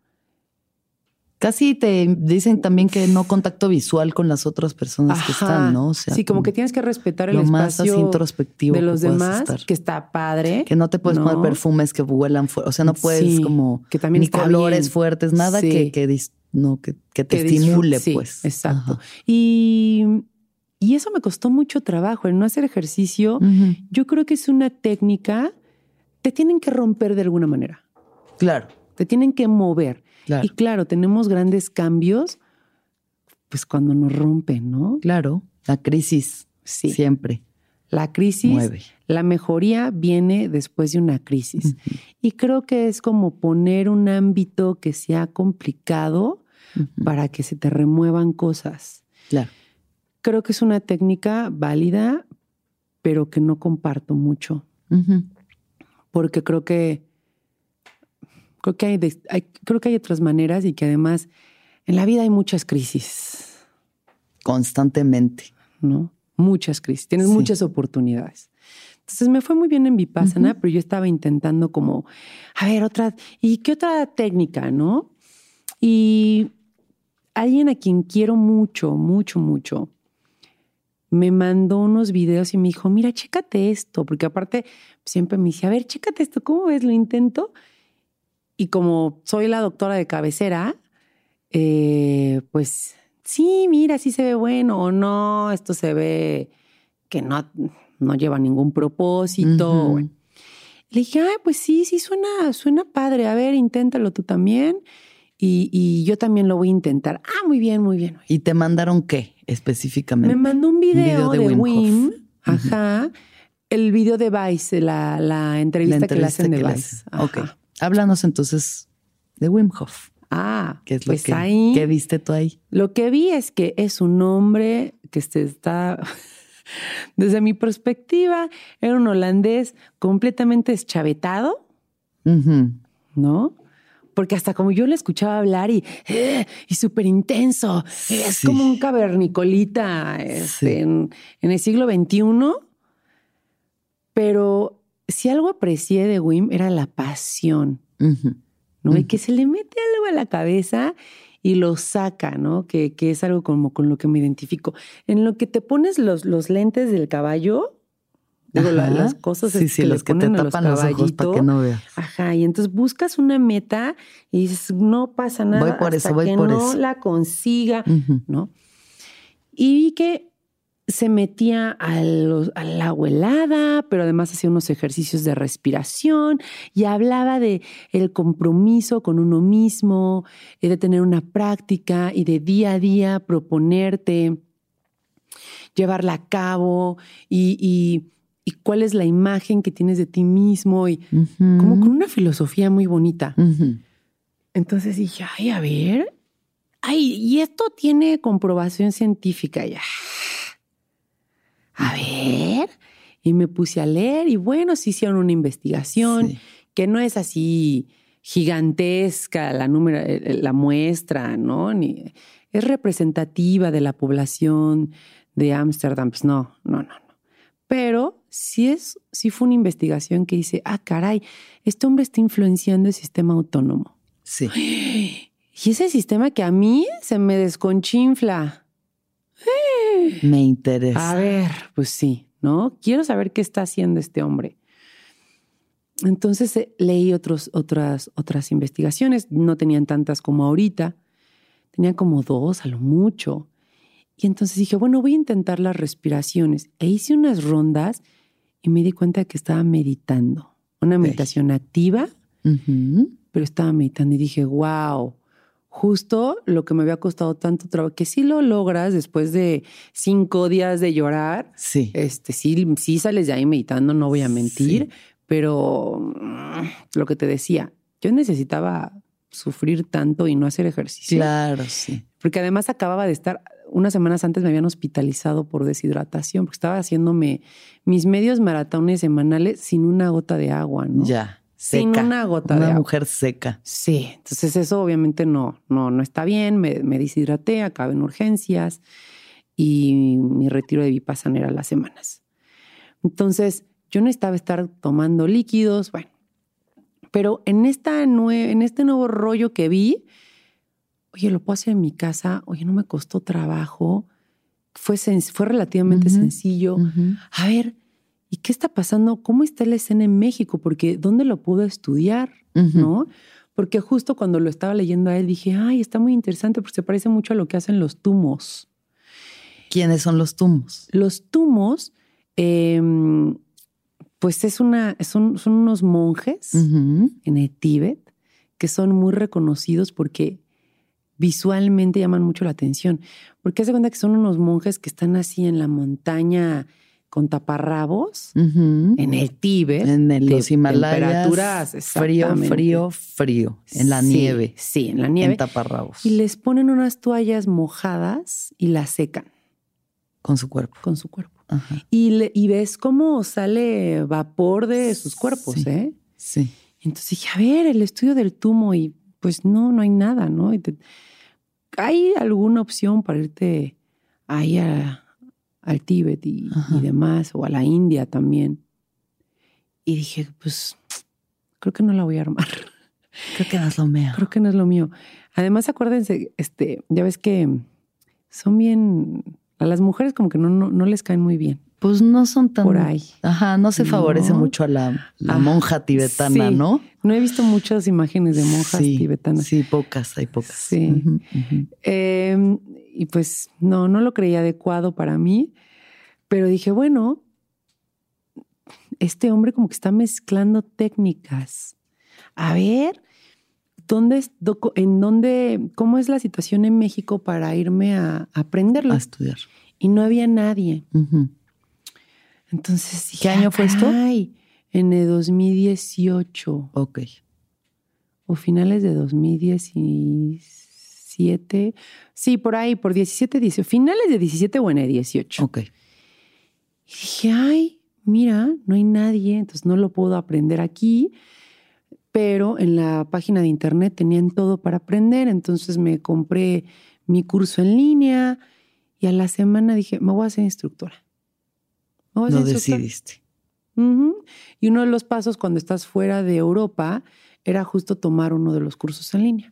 Casi te dicen también que no contacto visual con las otras personas que están, ¿no? sí, como que tienes que respetar el espacio introspectivo de los demás, que está padre. Que no te puedes poner perfumes que vuelan fuera, o sea, no puedes como que también ni colores fuertes, nada que, que, no, que, te estimule, pues. Exacto. Y y eso me costó mucho trabajo, el no hacer ejercicio. Yo creo que es una técnica, te tienen que romper de alguna manera. Claro. Te tienen que mover. Y claro, tenemos grandes cambios, pues cuando nos rompen, ¿no? Claro, la crisis. Sí. Siempre. La crisis, la mejoría viene después de una crisis. Y creo que es como poner un ámbito que sea complicado para que se te remuevan cosas. Claro. Creo que es una técnica válida, pero que no comparto mucho. Porque creo que creo que hay, creo que hay otras maneras y que además en la vida hay muchas crisis. Constantemente. ¿No? Muchas crisis. Tienes muchas oportunidades. Entonces me fue muy bien en Vipassana, pero yo estaba intentando como, a ver, otra, ¿y qué otra técnica, no? Y alguien a quien quiero mucho, mucho, mucho, me mandó unos videos y me dijo, mira, chécate esto, porque aparte siempre me dice, a ver, chécate esto, ¿cómo ves? Lo intento. Y como soy la doctora de cabecera, eh, pues sí, mira, sí se ve bueno o no, esto se ve que no, no lleva ningún propósito. Le dije, ay, pues sí, sí, suena, suena padre, a ver, inténtalo tú también. Y, yo también lo voy a intentar. Ah, muy bien, muy bien. ¿Y te mandaron qué específicamente? Me mandó un video, de, Wim. Ajá. El video de Vice, la, la, entrevista, que le hacen de Vice. Ok. Háblanos entonces de Wim Hof. Ah, ¿qué es lo pues que, ahí, ¿qué viste tú ahí? Lo que vi es que es un hombre que se está, desde mi perspectiva, era un holandés completamente deschavetado, ¿no? porque hasta como yo le escuchaba hablar y, eh, y súper intenso, es como un cavernicolita este, en, el siglo XXI. Pero si algo aprecié de Wim era la pasión, ¿no? Y que se le mete algo a la cabeza y lo saca, ¿no? Que, que, es algo como con lo que me identifico. En lo que te pones los, los lentes del caballo, Digo, las cosas sí, sí, los que, te tapan los, ojos para que no veas. Ajá, y entonces buscas una meta y dices, no pasa nada voy por hasta eso, voy que por no la consiga, ¿no? Y vi que se metía al, al agua helada, pero además hacía unos ejercicios de respiración y hablaba de el compromiso con uno mismo, y de tener una práctica y de día a día proponerte, llevarla a cabo y y cuál es la imagen que tienes de ti mismo y como con una filosofía muy bonita. Entonces dije, ay, a ver, ay, y esto tiene comprobación científica ya. A ver, y me puse a leer y bueno, se hicieron una investigación que no es así gigantesca la, número, eh, eh, la muestra, ¿no? Ni, es representativa de la población de Ámsterdam. Pues no, no, no, no. Pero sí, es, sí fue una investigación que dice, ah, caray, este hombre está influenciando el sistema autónomo. Sí. Y ese sistema que a mí se me desconchinfla. Me interesa. A ver, pues sí, ¿no? Quiero saber qué está haciendo este hombre. Entonces eh, leí otros, otras, otras investigaciones, no tenían tantas como ahorita, tenía como dos a lo mucho. Y entonces dije, bueno, voy a intentar las respiraciones. E hice unas rondas y me di cuenta de que estaba meditando. Una meditación activa, pero estaba meditando y dije, wow, justo lo que me había costado tanto trabajo, que si lo logras después de cinco días de llorar, sí, este, sí, sí sales de ahí meditando, no voy a mentir, pero mm, lo que te decía, yo necesitaba sufrir tanto y no hacer ejercicio. Claro, sí. Porque además acababa de estar, unas semanas antes me habían hospitalizado por deshidratación, porque estaba haciéndome mis medios maratones semanales sin una gota de agua, ¿no? Ya. Sin una gota de agua. Una mujer seca. Sí, entonces eso obviamente no, no, no está bien. Me, me deshidraté, acabé en urgencias y mi retiro de Vipassana era las semanas. Entonces, yo necesitaba estar tomando líquidos, bueno. Pero en, esta en este nuevo rollo que vi, oye, lo puedo hacer en mi casa, oye, no me costó trabajo, fue, fue relativamente sencillo. A ver, ¿y qué está pasando? ¿Cómo está la escena en México? Porque ¿dónde lo puedo estudiar? ¿No? Porque justo cuando lo estaba leyendo a él dije, ay, está muy interesante porque se parece mucho a lo que hacen los tumos. ¿Quiénes son los tumos? Los tumos em, pues es una, son, son unos monjes en el Tíbet que son muy reconocidos porque visualmente llaman mucho la atención. Porque hace cuenta que son unos monjes que están así en la montaña con taparrabos en el Tíbet. En los Himalayas. Temperaturas frío, frío, frío. En la nieve. Sí, en la nieve. En taparrabos. Y les ponen unas toallas mojadas y las secan. Con su cuerpo. Con su cuerpo. Y, y, ves cómo sale vapor de sus cuerpos, ¿eh? Sí. Entonces dije, a ver, el estudio del tumo y pues no, no hay nada, ¿no? ¿Hay alguna opción para irte ahí al Tíbet y, y, demás, o a la India también? Y dije, pues creo que no la voy a armar. Creo que no es lo mío. Creo que no es lo mío. Además, acuérdense, este, ya ves que son bien a las mujeres como que no, no, les caen muy bien. Pues no son tan... Por ahí. Ajá, no se favorece mucho a la, la monja tibetana, ¿no? No he visto muchas imágenes de monjas tibetanas. Sí, pocas, hay pocas. Sí. Em, y pues no, no lo creía adecuado para mí, pero dije, bueno, este hombre como que está mezclando técnicas. A ver, ¿dónde, en dónde, cómo es la situación en México para irme a, aprenderlo? A estudiar. Y no había nadie. Entonces ¿Qué año fue esto? En el 2018. Ok. O finales de 2017. Sí, por ahí, por 17, 18. Finales de 17 o en el 18. Ok. Y dije, ay, mira, no hay nadie, entonces no lo puedo aprender aquí pero en la página de internet tenían todo para aprender, entonces me compré mi curso en línea y a la semana dije, me voy a hacer instructora. No decidiste. Y uno de los pasos cuando estás fuera de Europa era justo tomar uno de los cursos en línea.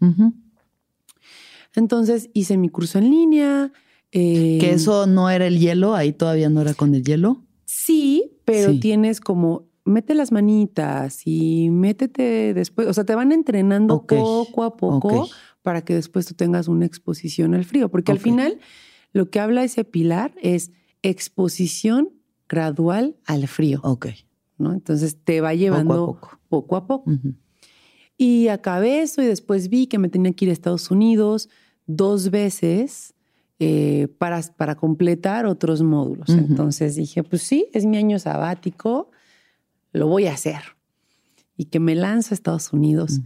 Entonces hice mi curso en línea. ¿Que eh, eso no era el hielo? ¿Ahí todavía no era con el hielo? Sí, pero tienes como mete las manitas y métete después, o sea, te van entrenando poco a poco para que después tú tengas una exposición al frío, porque al final lo que habla ese pilar es exposición gradual al frío. Ok. ¿no? Entonces te va llevando poco a poco. Y acabé eso y después vi que me tenía que ir a Estados Unidos dos veces eh, para, para completar otros módulos. Entonces dije, pues sí, es mi año sabático, lo voy a hacer. Y que me lanzo a Estados Unidos.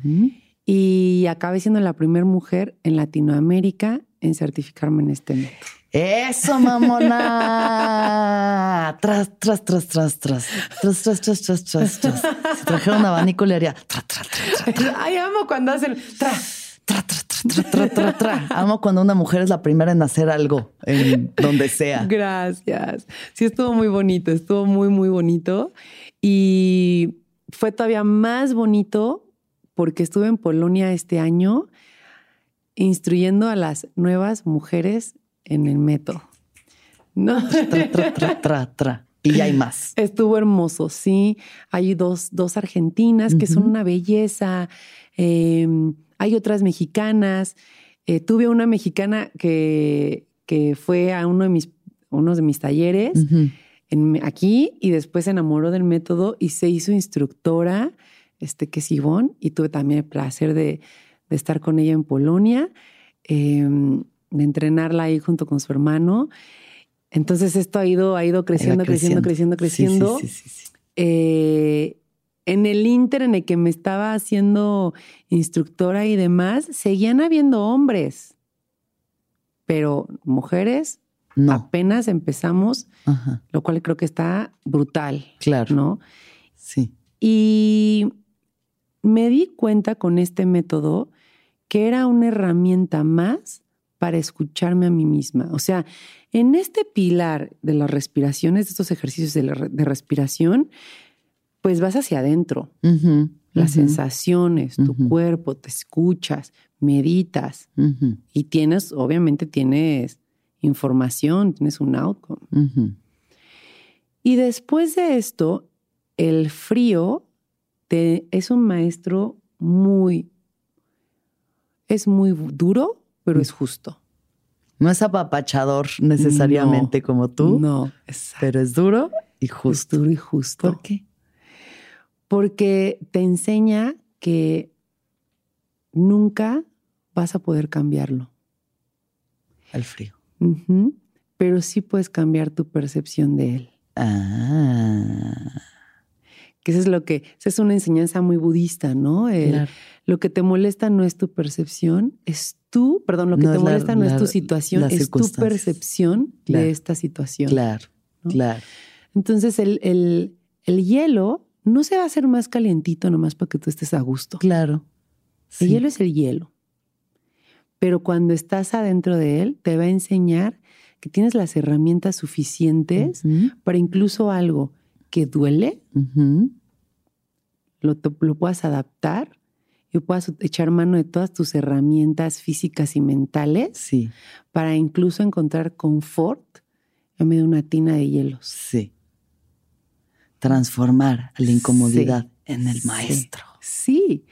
Y acabé siendo la primera mujer en Latinoamérica en certificarme en este método. Eso, mamona. tras, tras, tras, tras, tras. Tras, tras, tras, tras, tras, tras. Si trajera un abanico, le haría tra, tra, tra, tra, Ay, amo cuando hacen. Tra, tra, tra, tra, tra, tra, Amo cuando una mujer es la primera en hacer algo, en donde sea. Gracias. Sí, estuvo muy bonito, estuvo muy, muy bonito. Y fue todavía más bonito porque estuve en Polonia este año instruyendo a las nuevas mujeres en el método. No. Tra, tra, tra, tra, Y ya hay más. Estuvo hermoso, sí. Hay dos, dos argentinas que son una belleza. Em, hay otras mexicanas. Eh, tuve una mexicana que, que fue a uno de mis, uno de mis talleres en, aquí y después se enamoró del método y se hizo instructora, este, que es Ivonne, y tuve también el placer de, de estar con ella en Polonia, em, de entrenarla ahí junto con su hermano. Entonces esto ha ido, ha ido creciendo, creciendo, creciendo, creciendo. Eh, en el inter en el que me estaba haciendo instructora y demás, seguían habiendo hombres, pero mujeres no. apenas empezamos, lo cual creo que está brutal. Claro. ¿No? Sí. Y me di cuenta con este método que era una herramienta más para escucharme a mí misma. O sea, en este pilar de las respiraciones, de estos ejercicios de, respiración, pues vas hacia adentro. Las sensaciones, tu cuerpo, te escuchas, meditas y tienes, obviamente tienes información, tienes un outcome. Y después de esto, el frío te, es un maestro muy, es muy duro, pero es justo. No es apapachador necesariamente como tú. No, pero es duro y justo. Es duro y justo. ¿Por qué? Porque te enseña que nunca vas a poder cambiarlo. El frío. Pero sí puedes cambiar tu percepción de él. Ah que eso es lo que, esa es una enseñanza muy budista, ¿no? Lo que te molesta no es tu percepción, es tú, perdón, lo que te molesta no es tu situación, es tu percepción de esta situación. Claro, claro. Entonces el, el, el, hielo no se va a hacer más calientito nomás para que tú estés a gusto. Claro. El hielo es el hielo. Pero cuando estás adentro de él, te va a enseñar que tienes las herramientas suficientes para incluso algo que duele, lo, lo, puedas adaptar y puedas echar mano de todas tus herramientas físicas y mentales sí. para incluso encontrar confort en medio de una tina de hielos. Sí. Transformar la incomodidad en el maestro. Sí,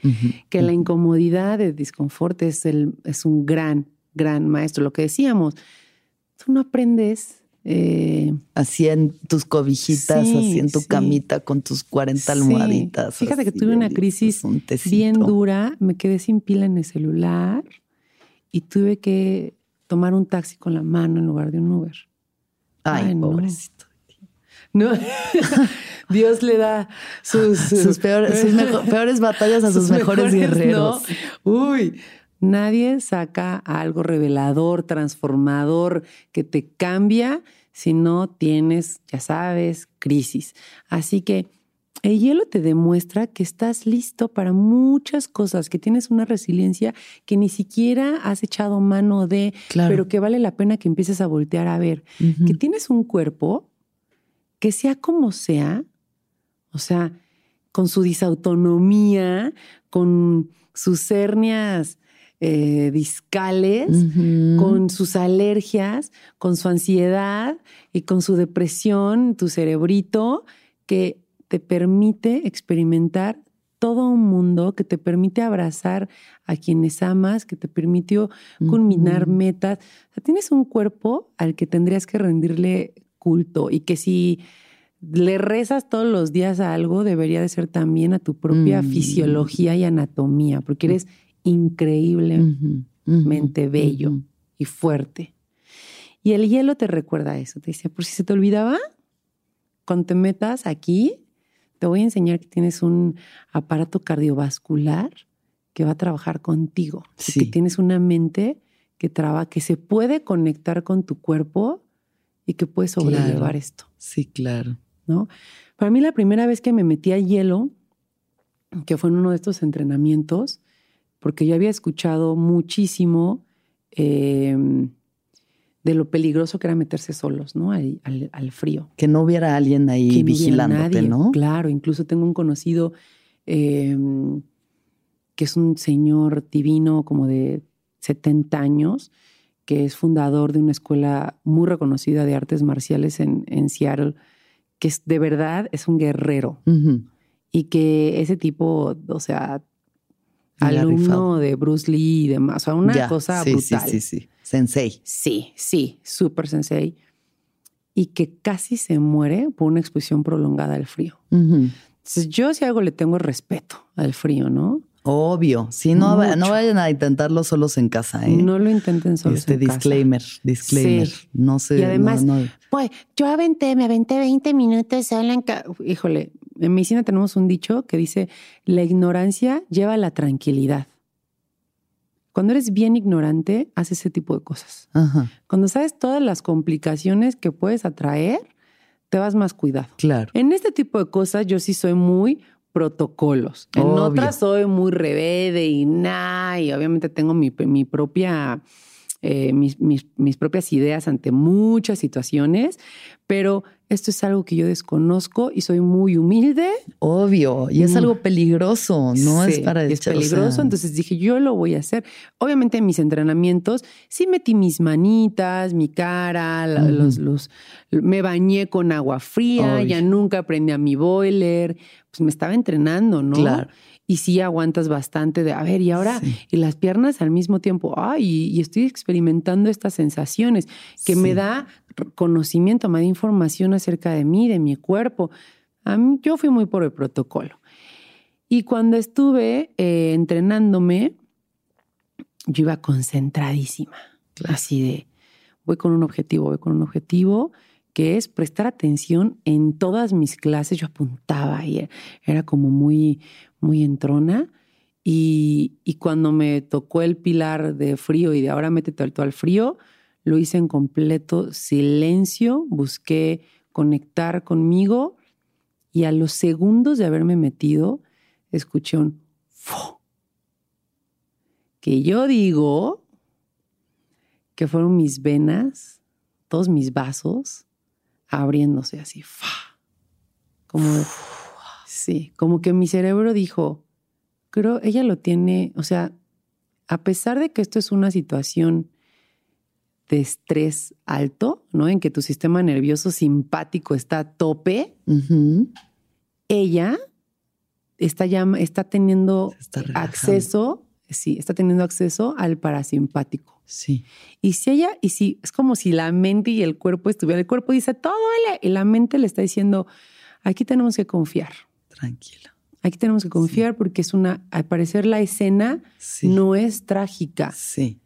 que la incomodidad, el disconfort es, el, es un gran, gran maestro. Lo que decíamos, tú no aprendes eh, así en tus cobijitas, así en tu camita con tus 40 almohaditas. Fíjate que tuve una crisis bien dura, me quedé sin pila en el celular y tuve que tomar un taxi con la mano en lugar de un Uber. Ay, pobrecito. No. Dios le da sus, sus, peores, peores, batallas a sus, mejores, guerreros. Uy, Nadie saca algo revelador, transformador, que te cambia si no tienes, ya sabes, crisis. Así que el hielo te demuestra que estás listo para muchas cosas, que tienes una resiliencia que ni siquiera has echado mano de, pero que vale la pena que empieces a voltear a ver, que tienes un cuerpo que sea como sea, o sea, con su disautonomía, con sus hernias eh, discales, con sus alergias, con su ansiedad y con su depresión, tu cerebrito, que te permite experimentar todo un mundo, que te permite abrazar a quienes amas, que te permitió culminar metas. tienes un cuerpo al que tendrías que rendirle culto y que si le rezas todos los días a algo, debería de ser también a tu propia mm. fisiología y anatomía, porque eres increíblemente bello y fuerte. Y el hielo te recuerda eso. Te dice, por si se te olvidaba, cuando te metas aquí, te voy a enseñar que tienes un aparato cardiovascular que va a trabajar contigo. Sí. Que tienes una mente que traba, que se puede conectar con tu cuerpo y que puedes sobrellevar Claro. esto, Sí, claro. ¿no? Para mí la primera vez que me metí a hielo, que fue en uno de estos entrenamientos, porque yo había escuchado muchísimo eh, de lo peligroso que era meterse solos, ¿no? Al, al- al frío. Que no hubiera alguien ahí Que vigilándote. ¿no? Claro, incluso tengo un conocido eh, que es un señor divino como de 70 años, que es fundador de una escuela muy reconocida de artes marciales en, en Seattle, que es de verdad es un guerrero y que ese tipo, o sea, alumno de Bruce Lee y demás, o sea, una Ya, cosa sí, brutal. Sí, sí, sí. Sensei. Sí, sí, súper sensei. Y que casi se muere por una exposición prolongada al frío. Entonces, yo si algo le tengo es respeto al frío, ¿no? Obvio. Sí, no, no vayan a intentarlo solos en casa, ¿eh? No lo intenten solos este en casa. disclaimer, disclaimer. Sí. No sé. Y además- no, no. Pues yo aventé, me aventé 20 minutos sola en Híjole, en medicina tenemos un dicho que dice, la ignorancia lleva a la tranquilidad. Cuando eres bien ignorante, haces ese tipo de cosas. Ajá, Cuando sabes todas las complicaciones que puedes atraer, te vas más cuidado. claro. En este tipo de cosas yo sí soy muy protocolos. En Obvio. otras soy muy rebelde y nada, y obviamente tengo mi, mi propia, eh, mis, mis- mis propias ideas ante muchas situaciones, pero esto es algo que yo desconozco y soy muy humilde. Obvio. Y es Mm. algo peligroso. No es para es echar- o sea, peligroso. entonces dije, yo lo voy a hacer. Obviamente en mis entrenamientos sí metí mis manitas, mi cara, la- los, los, me bañé con agua fría, Obvio. ya nunca aprendí a mi boiler, pues me estaba entrenando, ¿no? Claro. Y sí aguantas bastante de, a ver, y ahora, Sí. y las piernas al mismo tiempo, ay, y, y estoy experimentando estas sensaciones que me da conocimiento, me da información acerca de mí, de mi cuerpo. A mí, yo fui muy por el protocolo. Y cuando estuve eh, entrenándome, yo iba concentradísima, Claro. así de, voy con un objetivo, voy con un objetivo que es prestar atención en todas mis clases. Yo apuntaba y era, como muy, muy entrona. Y, y cuando me tocó el pilar de frío y de ahora métete al, al frío, lo hice en completo silencio, busqué conectar conmigo y a los segundos de haberme metido, escuché un fu. Que yo digo que fueron mis venas, todos mis vasos, abriéndose así. Como, sí, como que mi cerebro dijo, creo, ella lo tiene, o sea, a pesar de que esto es una situación de estrés alto, ¿no? En que tu sistema nervioso simpático está a tope, ella está, ya, está teniendo está acceso, sí, está teniendo acceso al parasimpático. Sí. Y si ella, y si es como si la mente y el cuerpo estuvieran, el cuerpo dice todo, duele", y la mente le está diciendo, aquí tenemos que confiar, Tranquila. aquí tenemos que confiar porque es una, al parecer la escena Sí. no es trágica, Sí.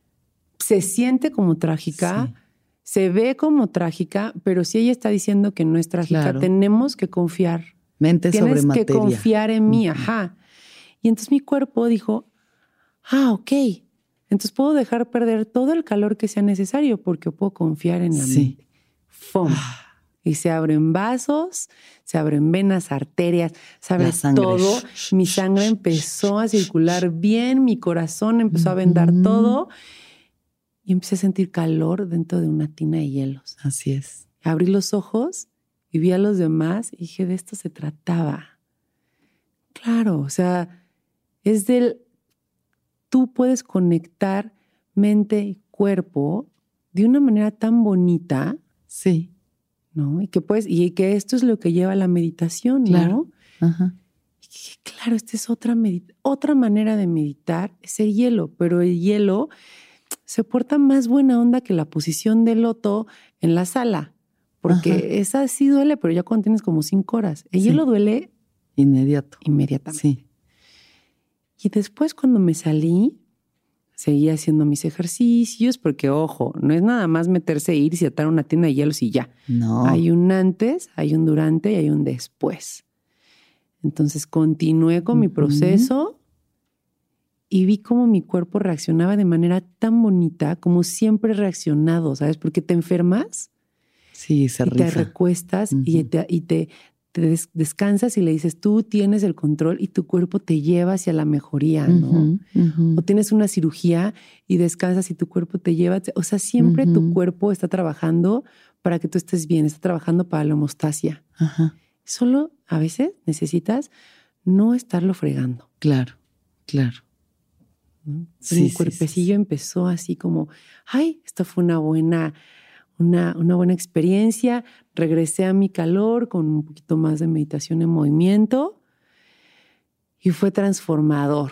se siente como trágica, Sí. se ve como trágica, pero si ella está diciendo que no es trágica, Claro. tenemos que confiar. Mente Tienes sobre que materia. confiar en mí, ajá. Y entonces mi cuerpo dijo, ah, ok. Entonces puedo dejar perder todo el calor que sea necesario porque puedo confiar en la Sí. mente. ¡Fum! Ah, Y se abren vasos, se abren venas, arterias, se abre todo. Mi sangre empezó a circular bien, mi corazón empezó a vendar todo y empecé a sentir calor dentro de una tina de hielos. Así es. Abrí los ojos y vi a los demás y dije, de esto se trataba. Claro, o sea, es del, tú puedes conectar mente y cuerpo de una manera tan bonita, Sí. ¿no? Y que puedes, y que esto es lo que lleva a la meditación, ¿no? Claro. Ajá. Y claro, esta es otra, otra manera de meditar, es el hielo, pero el hielo se porta más buena onda que la posición del loto en la sala, porque Ajá. esa sí duele, pero ya cuando tienes como cinco horas. El Sí. hielo duele Inmediato. inmediatamente. Sí. Y después cuando me salí, seguía haciendo mis ejercicios, porque ojo, no es nada más meterse, ir y atar una tienda de hielos y ya. No. Hay un antes, hay un durante y hay un después. Entonces continué con mi proceso y vi cómo mi cuerpo reaccionaba de manera tan bonita como siempre he reaccionado, ¿sabes? Porque te enfermas Sí, se y te recuestas y Ujú. te, y te, te des- descansas y le dices, tú tienes el control y tu cuerpo te lleva hacia la mejoría, ¿no? O tienes una cirugía y descansas y tu cuerpo te lleva. O sea, siempre tu cuerpo está trabajando para que tú estés bien, está trabajando para la homostasia. Ajá, Solo a veces necesitas no estarlo fregando. claro, claro. ¿no? Sí, mi sí, cuerpecillo empezó así como, ay, esto fue una buena, una, una buena experiencia. Regresé a mi calor con un poquito más de meditación en movimiento y fue transformador.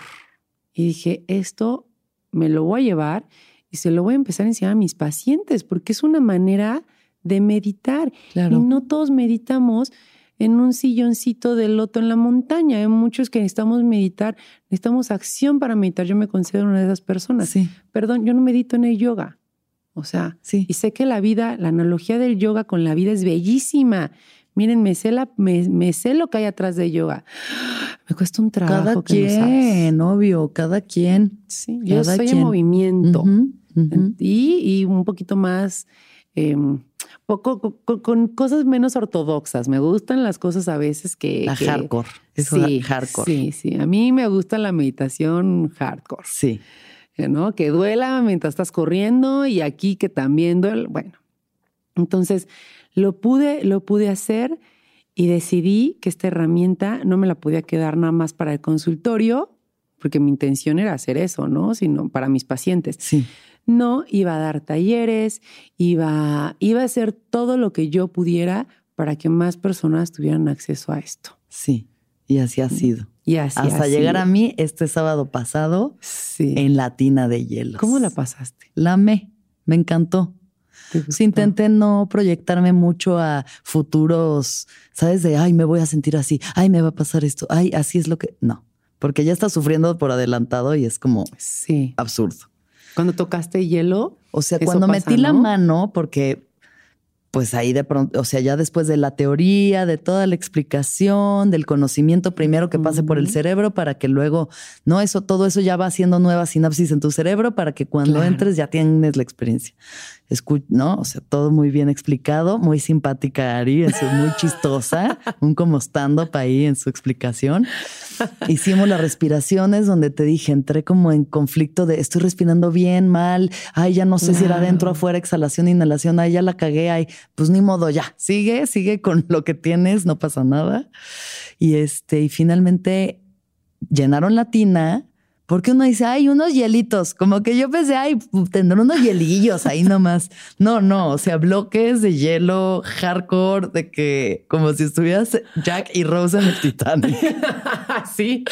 Y dije, esto me lo voy a llevar y se lo voy a empezar a enseñar a mis pacientes porque es una manera de meditar. Claro. Y no todos meditamos en un silloncito de loto en la montaña. Hay muchos que necesitamos meditar, necesitamos acción para meditar. Yo me considero una de esas personas. Sí, Perdón, yo no medito en el yoga. O sea, sí. y sé que la vida, la analogía del yoga con la vida es bellísima. Miren, me sé, la- me, me sé lo que hay atrás de yoga. Me cuesta un trabajo. Cada que no sabes. quien, obvio, cada quien. Sí, yo cada soy en movimiento. Y, y un poquito más, eh, poco, con, con cosas menos ortodoxas. Me gustan las cosas a veces que... La que- hardcore. Es sí, hardcore. Sí, sí. A mí me gusta la meditación hardcore, Sí. ¿No? Que duela mientras estás corriendo y aquí que también duele. Bueno, entonces lo pude, lo pude hacer y decidí que esta herramienta no me la podía quedar nada más para el consultorio, porque mi intención era hacer eso, ¿no? Sino para mis pacientes. Sí. No, iba a dar talleres, iba, iba a hacer todo lo que yo pudiera para que más personas tuvieran acceso a esto. Sí. Y así ha sido. Y así Hasta ha llegar sido. a mí este sábado pasado Sí. en la tina de hielos. ¿Cómo la pasaste? La amé. Me encantó. Sí, intenté no proyectarme mucho a futuros, ¿sabes? De, ay, me voy a sentir así, ay, me va a pasar esto, ay, así es lo que... No, porque ya está sufriendo por adelantado y es como Sí. absurdo. Cuando tocaste hielo, O sea, cuando pasa, metí la ¿no? mano, porque pues ahí de pronto, o sea, ya después de la teoría, de toda la explicación, del conocimiento primero que pase por el cerebro para que luego, no, eso, todo eso ya va haciendo nuevas sinapsis en tu cerebro para que cuando Claro. entres ya tienes la experiencia. ¿No? O sea, todo muy bien explicado, muy simpática Ari, es muy chistosa, un como stand-up ahí en su explicación. Hicimos las respiraciones donde te dije, entré como en conflicto de estoy respirando bien, mal, ay, ya no sé si era adentro, afuera, exhalación, inhalación, ay, ya la cagué, ay, pues ni modo, ya, sigue, sigue con lo que tienes, no pasa nada. Y este, y finalmente llenaron la tina. Porque uno dice, ay, unos hielitos. Como que yo pensé, ay, tendrán unos hielillos ahí nomás. No, no, o sea, bloques de hielo hardcore, de que como si estuvieras Jack y Rose en el Titanic. sí.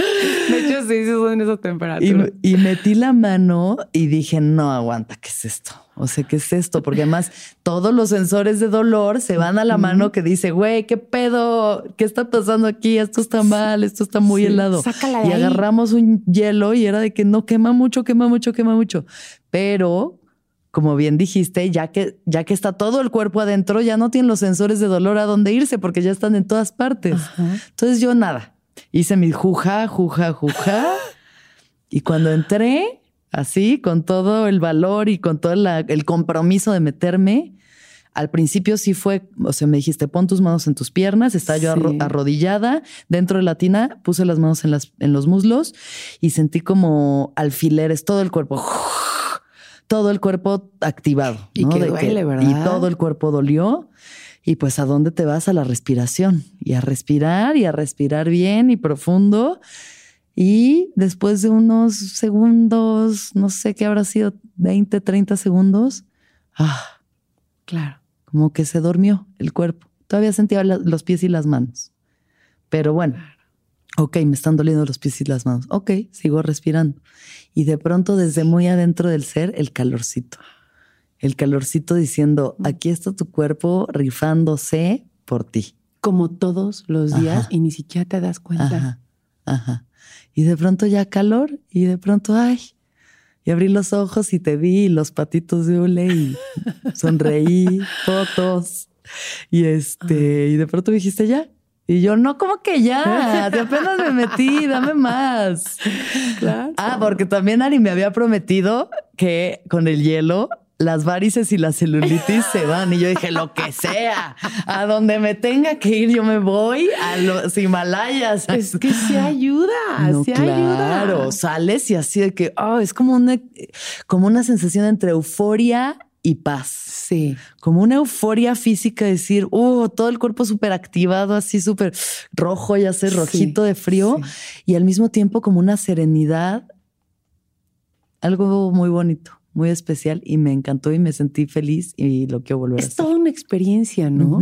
De hecho, sí, sí son esas Y, temperaturas. y metí la mano y dije, no aguanta, ¿qué es esto? O sea, ¿qué es esto? Porque además todos los sensores de dolor se van a la mano que dice, güey, ¿qué pedo? ¿Qué está pasando aquí? Esto está mal, esto está muy Sí, helado. sácala de Y ahí. agarramos un hielo y era de que no quema mucho, quema mucho, quema mucho. Pero, como bien dijiste, ya que, ya que está todo el cuerpo adentro, ya no tienen los sensores de dolor a dónde irse porque ya están en todas partes. Ajá. Entonces yo nada, hice mi juja, juja, juja. y cuando entré, así, con todo el valor y con todo la- el compromiso de meterme, al principio sí fue, o sea, me dijiste, pon tus manos en tus piernas, estaba yo arro- arrodillada dentro de la tina, puse las manos en, las, en los muslos y sentí como alfileres, todo el cuerpo, todo el cuerpo activado. Y ¿no? Y todo el cuerpo dolió. Y pues, ¿a dónde te vas? A la respiración. Y a respirar y a respirar bien y profundo. Y después de unos segundos, no sé qué habrá sido, 20, 30 segundos, ah, Claro. como que se durmió el cuerpo. Todavía sentía la- los pies y las manos. Pero bueno, ok, me están doliendo los pies y las manos. Ok, sigo respirando. Y de pronto, desde muy adentro del ser, el calorcito. El calorcito diciendo, aquí está tu cuerpo rifándose por ti. Como todos los días Ajá. y ni siquiera te das cuenta. Ajá, ajá. Y de pronto ya calor y de pronto, ay. Y abrí los ojos y te vi los patitos de hule y sonreí, fotos. Y este, y de pronto dijiste ya. Y yo, no, como que ya, de apenas me metí, dame más. Claro. Ah, porque también Ari me había prometido que con el hielo las varices y la celulitis se van. Y yo dije, lo que sea, a donde me tenga que ir, yo me voy a los Himalayas. Es que se ayuda, se ayuda. Claro, sales y así de que, oh, es como una, como una sensación entre euforia y paz. Sí. Como una euforia física, decir, oh, todo el cuerpo súper activado, así súper rojo, ya sé, rojito de frío. Y al mismo tiempo como una serenidad, algo muy bonito muy especial y me encantó y me sentí feliz y lo quiero volver a hacer. Es toda una experiencia, ¿no?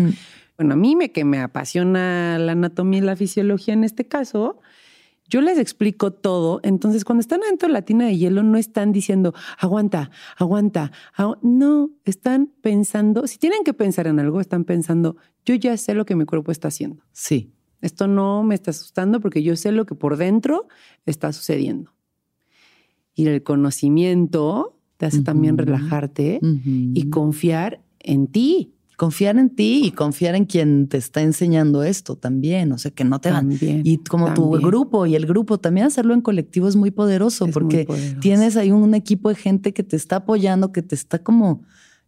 Bueno, a mí me que me apasiona la anatomía y la fisiología en este caso, yo les explico todo. Entonces, cuando están adentro de la tina de hielo, no están diciendo, aguanta, aguanta. no, están pensando, si tienen que pensar en algo, están pensando, yo ya sé lo que mi cuerpo está haciendo. Sí. Esto no me está asustando porque yo sé lo que por dentro está sucediendo. Y el conocimiento te hace también relajarte y confiar en ti. Confiar en ti y confiar en quien te está enseñando esto también. O sea, que no te van. Y como tu grupo y el grupo, también hacerlo en colectivo es muy poderoso porque tienes ahí un equipo de gente que te está apoyando, que te está como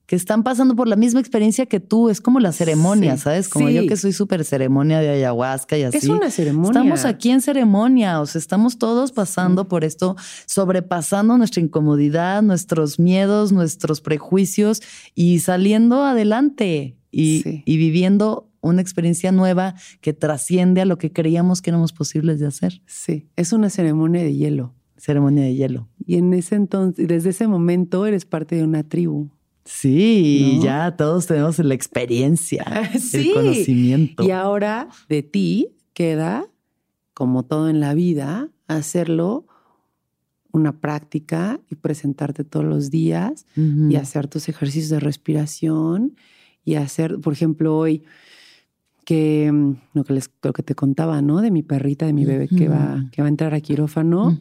que están pasando por la misma experiencia que tú. Es como la ceremonia, ¿sabes? Como yo que soy súper ceremonia de ayahuasca y así. Es una ceremonia. Estamos aquí en ceremonia, o sea, estamos todos pasando por esto, sobrepasando nuestra incomodidad, nuestros miedos, nuestros prejuicios y saliendo adelante y, y viviendo una experiencia nueva que trasciende a lo que creíamos que éramos posibles de hacer. Sí, es una ceremonia de hielo. Ceremonia de hielo. Y en ese entonces, desde ese momento eres parte de una tribu. Sí, ya todos tenemos la experiencia, el conocimiento. Y ahora de ti queda, como todo en la vida, hacerlo una práctica y presentarte todos los días y hacer tus ejercicios de respiración y hacer, por ejemplo, hoy que mm, lo que les creo que te contaba, ¿no? De mi perrita, de mi bebé que va que va a entrar a quirófano.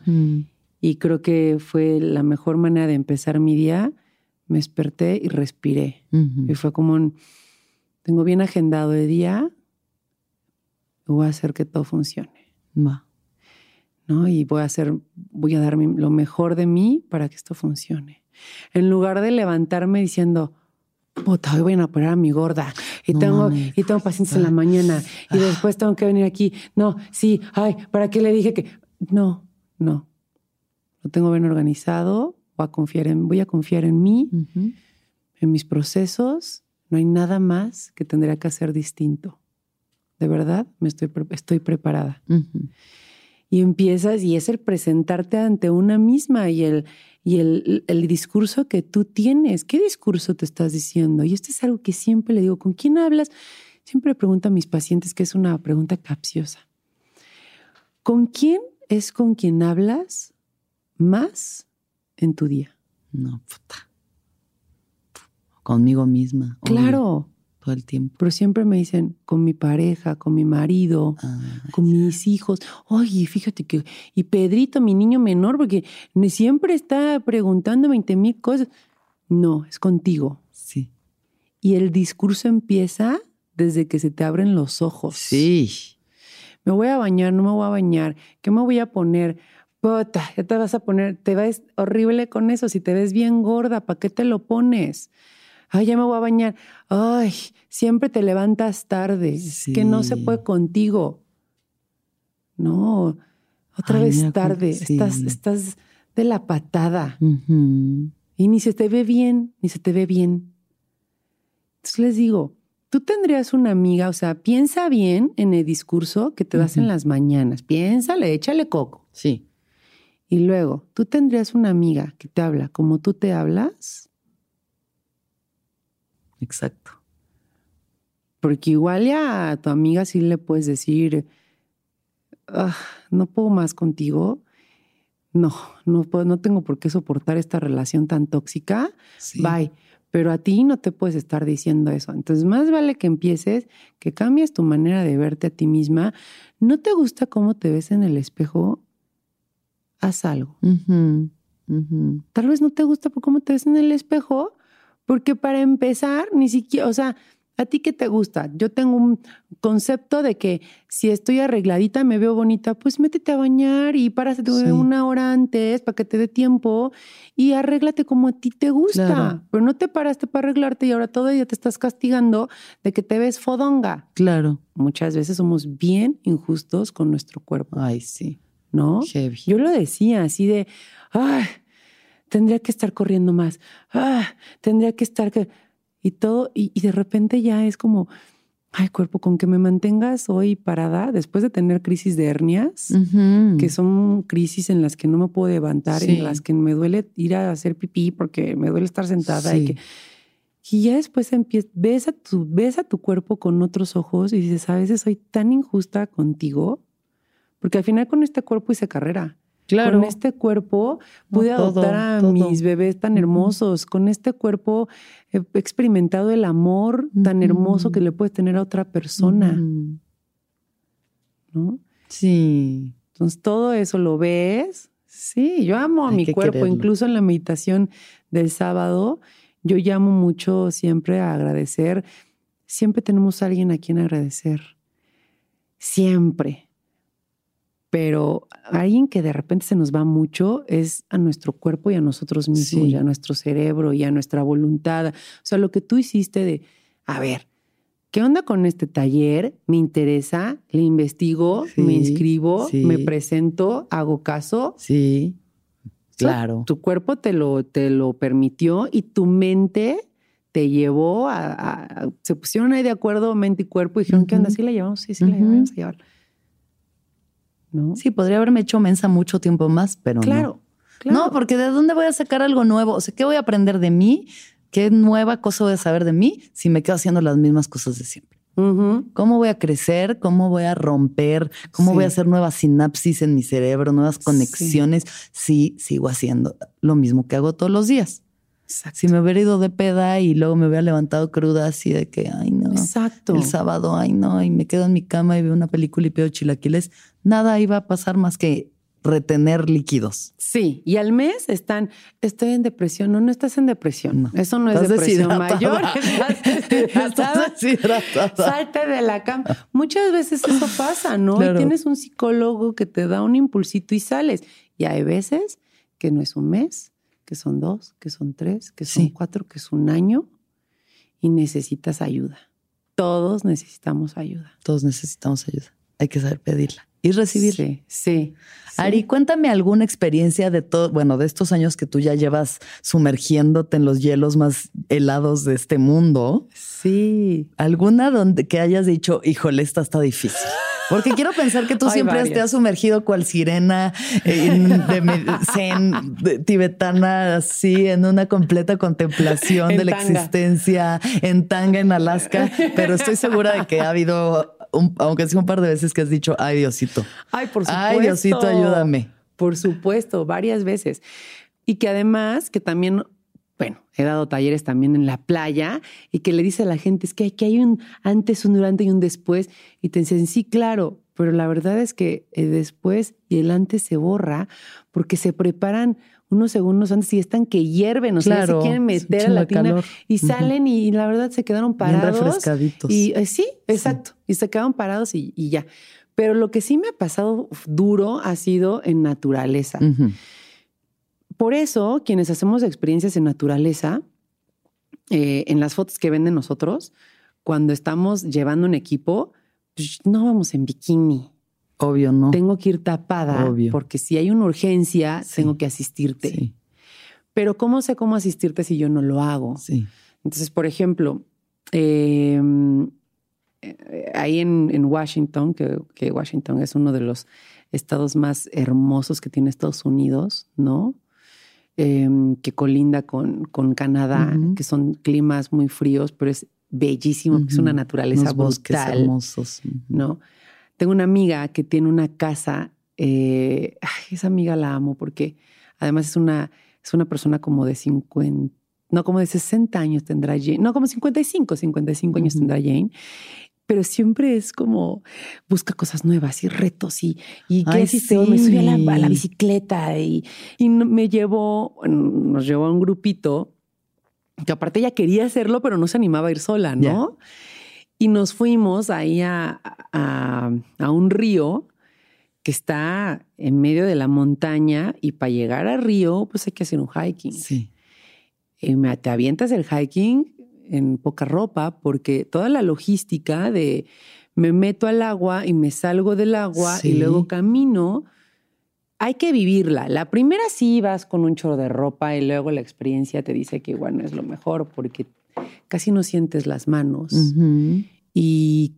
Y creo que fue la mejor manera de empezar mi día me desperté y respiré. Y fue como un, tengo bien agendado de día, voy a hacer que todo funcione. Va. ¿No? Y voy a hacer, voy a dar lo mejor de mí para que esto funcione. En lugar de levantarme diciendo, puta, hoy voy a operar a mi gorda y tengo, y tengo pacientes en la mañana y ah. después tengo que venir aquí. No, sí, ay, ¿para qué le dije que? No, no. Lo tengo bien organizado, voy a confiar en, voy a confiar en mí, en mis procesos. No hay nada más que tendría que hacer distinto. De verdad, me estoy, estoy preparada. Y empiezas, y es el presentarte ante una misma y, el, y el, el, discurso que tú tienes. ¿Qué discurso te estás diciendo? Y esto es algo que siempre le digo, ¿con quién hablas? Siempre pregunto a mis pacientes, que es una pregunta capciosa. ¿Con quién es con quien hablas más en tu día? No, puta. Conmigo misma. Claro. todo el tiempo. Pero siempre me dicen con mi pareja, con mi marido, ah, con mis hijos. Oye, fíjate que. Y Pedrito, mi niño menor, porque siempre está preguntando 20 mil cosas. No, es contigo. Sí. Y el discurso empieza desde que se te abren los ojos. Sí. Me voy a bañar, no me voy a bañar. ¿Qué me voy a poner? Ya te vas a poner, te ves horrible con eso. Si te ves bien gorda, ¿para qué te lo pones? Ay, ya me voy a bañar. Ay, siempre te levantas tarde. que no se puede contigo. No, otra vez tarde. Estás, estás de la patada. Y ni se te ve bien, ni se te ve bien. Entonces les digo, tú tendrías una amiga, o sea, piensa bien en el discurso que te das en las mañanas. Piénsale, échale coco. Sí. Y luego, ¿tú tendrías una amiga que te habla como tú te hablas? Exacto. Porque igual ya a tu amiga sí le puedes decir, ah, no puedo más contigo. No, no, puedo, no tengo por qué soportar esta relación tan tóxica. Bye. Pero a ti no te puedes estar diciendo eso. Entonces, más vale que empieces, que cambies tu manera de verte a ti misma. ¿No te gusta cómo te ves en el espejo? Haz algo. Tal vez no te gusta por cómo te ves en el espejo, porque para empezar, ni siquiera, o sea, ¿A ti qué te gusta? Yo tengo un concepto de que si estoy arregladita, me veo bonita, pues métete a bañar y párate una hora antes para que te dé tiempo y arréglate como a ti te gusta. Pero no te paraste para arreglarte y ahora todavía te estás castigando de que te ves fodonga. Claro. Muchas veces somos bien injustos con nuestro cuerpo. Ay, sí. ¿No? Yo lo decía así de, ay, tendría que estar corriendo más. Ah, tendría que estar y todo, y, de repente ya es como, ay cuerpo, con que me mantengas hoy parada después de tener crisis de hernias, que son crisis en las que no me puedo levantar, en las que me duele ir a hacer pipí porque me duele estar sentada y que... Y ya después empieza, ves a, tu, ves a tu cuerpo con otros ojos y dices, a veces soy tan injusta contigo, porque al final con este cuerpo hice carrera. Claro. Con este cuerpo pude adoptar a mis bebés tan hermosos. Con este cuerpo he experimentado el amor tan hermoso que le puedes tener a otra persona. ¿No? Sí. Entonces todo eso lo ves. Sí, yo amo a mi cuerpo. Incluso en la meditación del sábado, yo llamo mucho siempre a agradecer. Siempre tenemos a alguien a quien agradecer. Siempre pero alguien que de repente se nos va mucho es a nuestro cuerpo y a nosotros mismos, y a nuestro cerebro y a nuestra voluntad. O sea, lo que tú hiciste de, a ver, ¿qué onda con este taller? Me interesa, le investigo, me inscribo, me presento, hago caso. Sí, claro. tu cuerpo te lo, te lo permitió y tu mente te llevó a, se pusieron ahí de acuerdo mente y cuerpo y dijeron, ¿qué onda? ¿Sí la llevamos? Sí, sí la llevamos a llevar. Sí, podría haberme hecho mensa mucho tiempo más, pero claro, no. No, porque ¿de dónde voy a sacar algo nuevo? O sea, ¿qué voy a aprender de mí? ¿Qué nueva cosa voy a saber de mí si me quedo haciendo las mismas cosas de siempre? ¿Cómo voy a crecer? ¿Cómo voy a romper? ¿Cómo voy a hacer nuevas sinapsis en mi cerebro, nuevas conexiones si sigo haciendo lo mismo que hago todos los días? Si me hubiera ido de peda y luego me hubiera levantado cruda así de que, ay no, Exacto. el sábado, ay no, y me quedo en mi cama y veo una película y pido chilaquiles, nada iba a pasar más que retener líquidos. Sí, y al mes están, estoy en depresión. No, no estás en depresión. Eso no es depresión mayor. Salte de la cama. Muchas veces eso pasa, ¿no? tienes un psicólogo que te da un impulsito y sales. Y hay veces que no es un mes, que son dos, que son tres, que son cuatro, que es un año y necesitas ayuda. Todos necesitamos ayuda. Todos necesitamos ayuda. Hay que saber pedirla y recibirla. Sí, sí. Ari, cuéntame alguna experiencia de todo, bueno, de estos años que tú ya llevas sumergiéndote en los hielos más helados de este mundo. Sí. ¿Alguna donde que hayas dicho, híjole, esta está difícil? Porque quiero pensar que tú siempre te has sumergido cual sirena de zen tibetana, así, en una completa contemplación de la existencia, en tanga en Alaska, pero estoy segura de que ha habido, aunque sea un par de veces que has dicho, ay Diosito. Ay, por supuesto. Ay Diosito, ayúdame. Por supuesto, varias veces. Y que además, que también bueno, he dado talleres también en la playa y que le dice a la gente, es que, que hay un antes, un durante y un después. Y te dicen, sí, claro, pero la verdad es que el después y el antes se borra porque se preparan unos segundos antes y están que hierven, o sea, se quieren meter a la tina y salen y, la verdad se quedaron parados. Bien refrescaditos. Y eh, sí, exacto. Y se quedaron parados y, ya. Pero lo que sí me ha pasado duro ha sido en naturaleza. Por eso, quienes hacemos experiencias en naturaleza, eh, en las fotos que venden nosotros, cuando estamos llevando un equipo, pues, no vamos en bikini. Obvio, no. Tengo que ir tapada. Obvio. Porque si hay una urgencia, tengo que asistirte. Pero ¿cómo sé cómo asistirte si yo no lo hago? Sí. Entonces, por ejemplo, em, eh, ahí en, Washington, que, que, Washington es uno de los estados más hermosos que tiene Estados Unidos, ¿no? Em, que colinda con, con Canadá, que son climas muy fríos, pero es bellísimo, es una naturaleza Unos hermosos. ¿no? Tengo una amiga que tiene una casa, eh, esa amiga la amo porque además es una, es una persona como de 50, no, como de 60 años tendrá Jane, no, como 55, 55 años tendrá Jane, pero siempre es como busca cosas nuevas y retos y, y qué hoy? Me subí a la, a la sí. bicicleta y, y me llevó, nos llevó a un grupito que aparte ella quería hacerlo, pero no se animaba a ir sola, ¿no? Y nos fuimos ahí a, a- a un río que está en medio de la montaña y para llegar al río, pues hay que hacer un hiking. Sí. Y me, te avientas el hiking en poca ropa porque toda la logística de me meto al agua y me salgo del agua Sí. y luego camino, hay que vivirla. La primera sí vas con un chorro de ropa y luego la experiencia te dice que igual no es lo mejor porque casi no sientes las manos y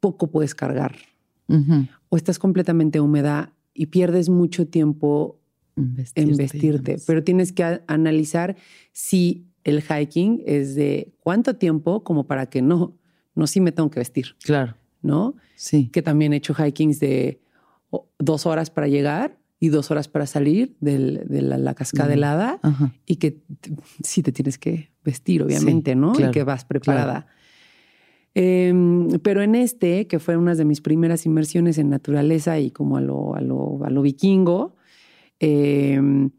poco puedes cargar o estás completamente húmeda y pierdes mucho tiempo Vestirte en vestirte, pero tienes que analizar si el hiking es de cuánto tiempo como para que no, no sí me tengo que vestir, Claro, ¿no? sí. Que también he hecho hikings de dos horas para llegar y dos horas para salir del- de la, la cascada helada Ajá. y que sí te tienes que vestir, obviamente, ¿no? claro, y que vas preparada. Em, pero en este, que fue una de mis primeras inmersiones en naturaleza y como a lo, a lo, a lo vikingo, em,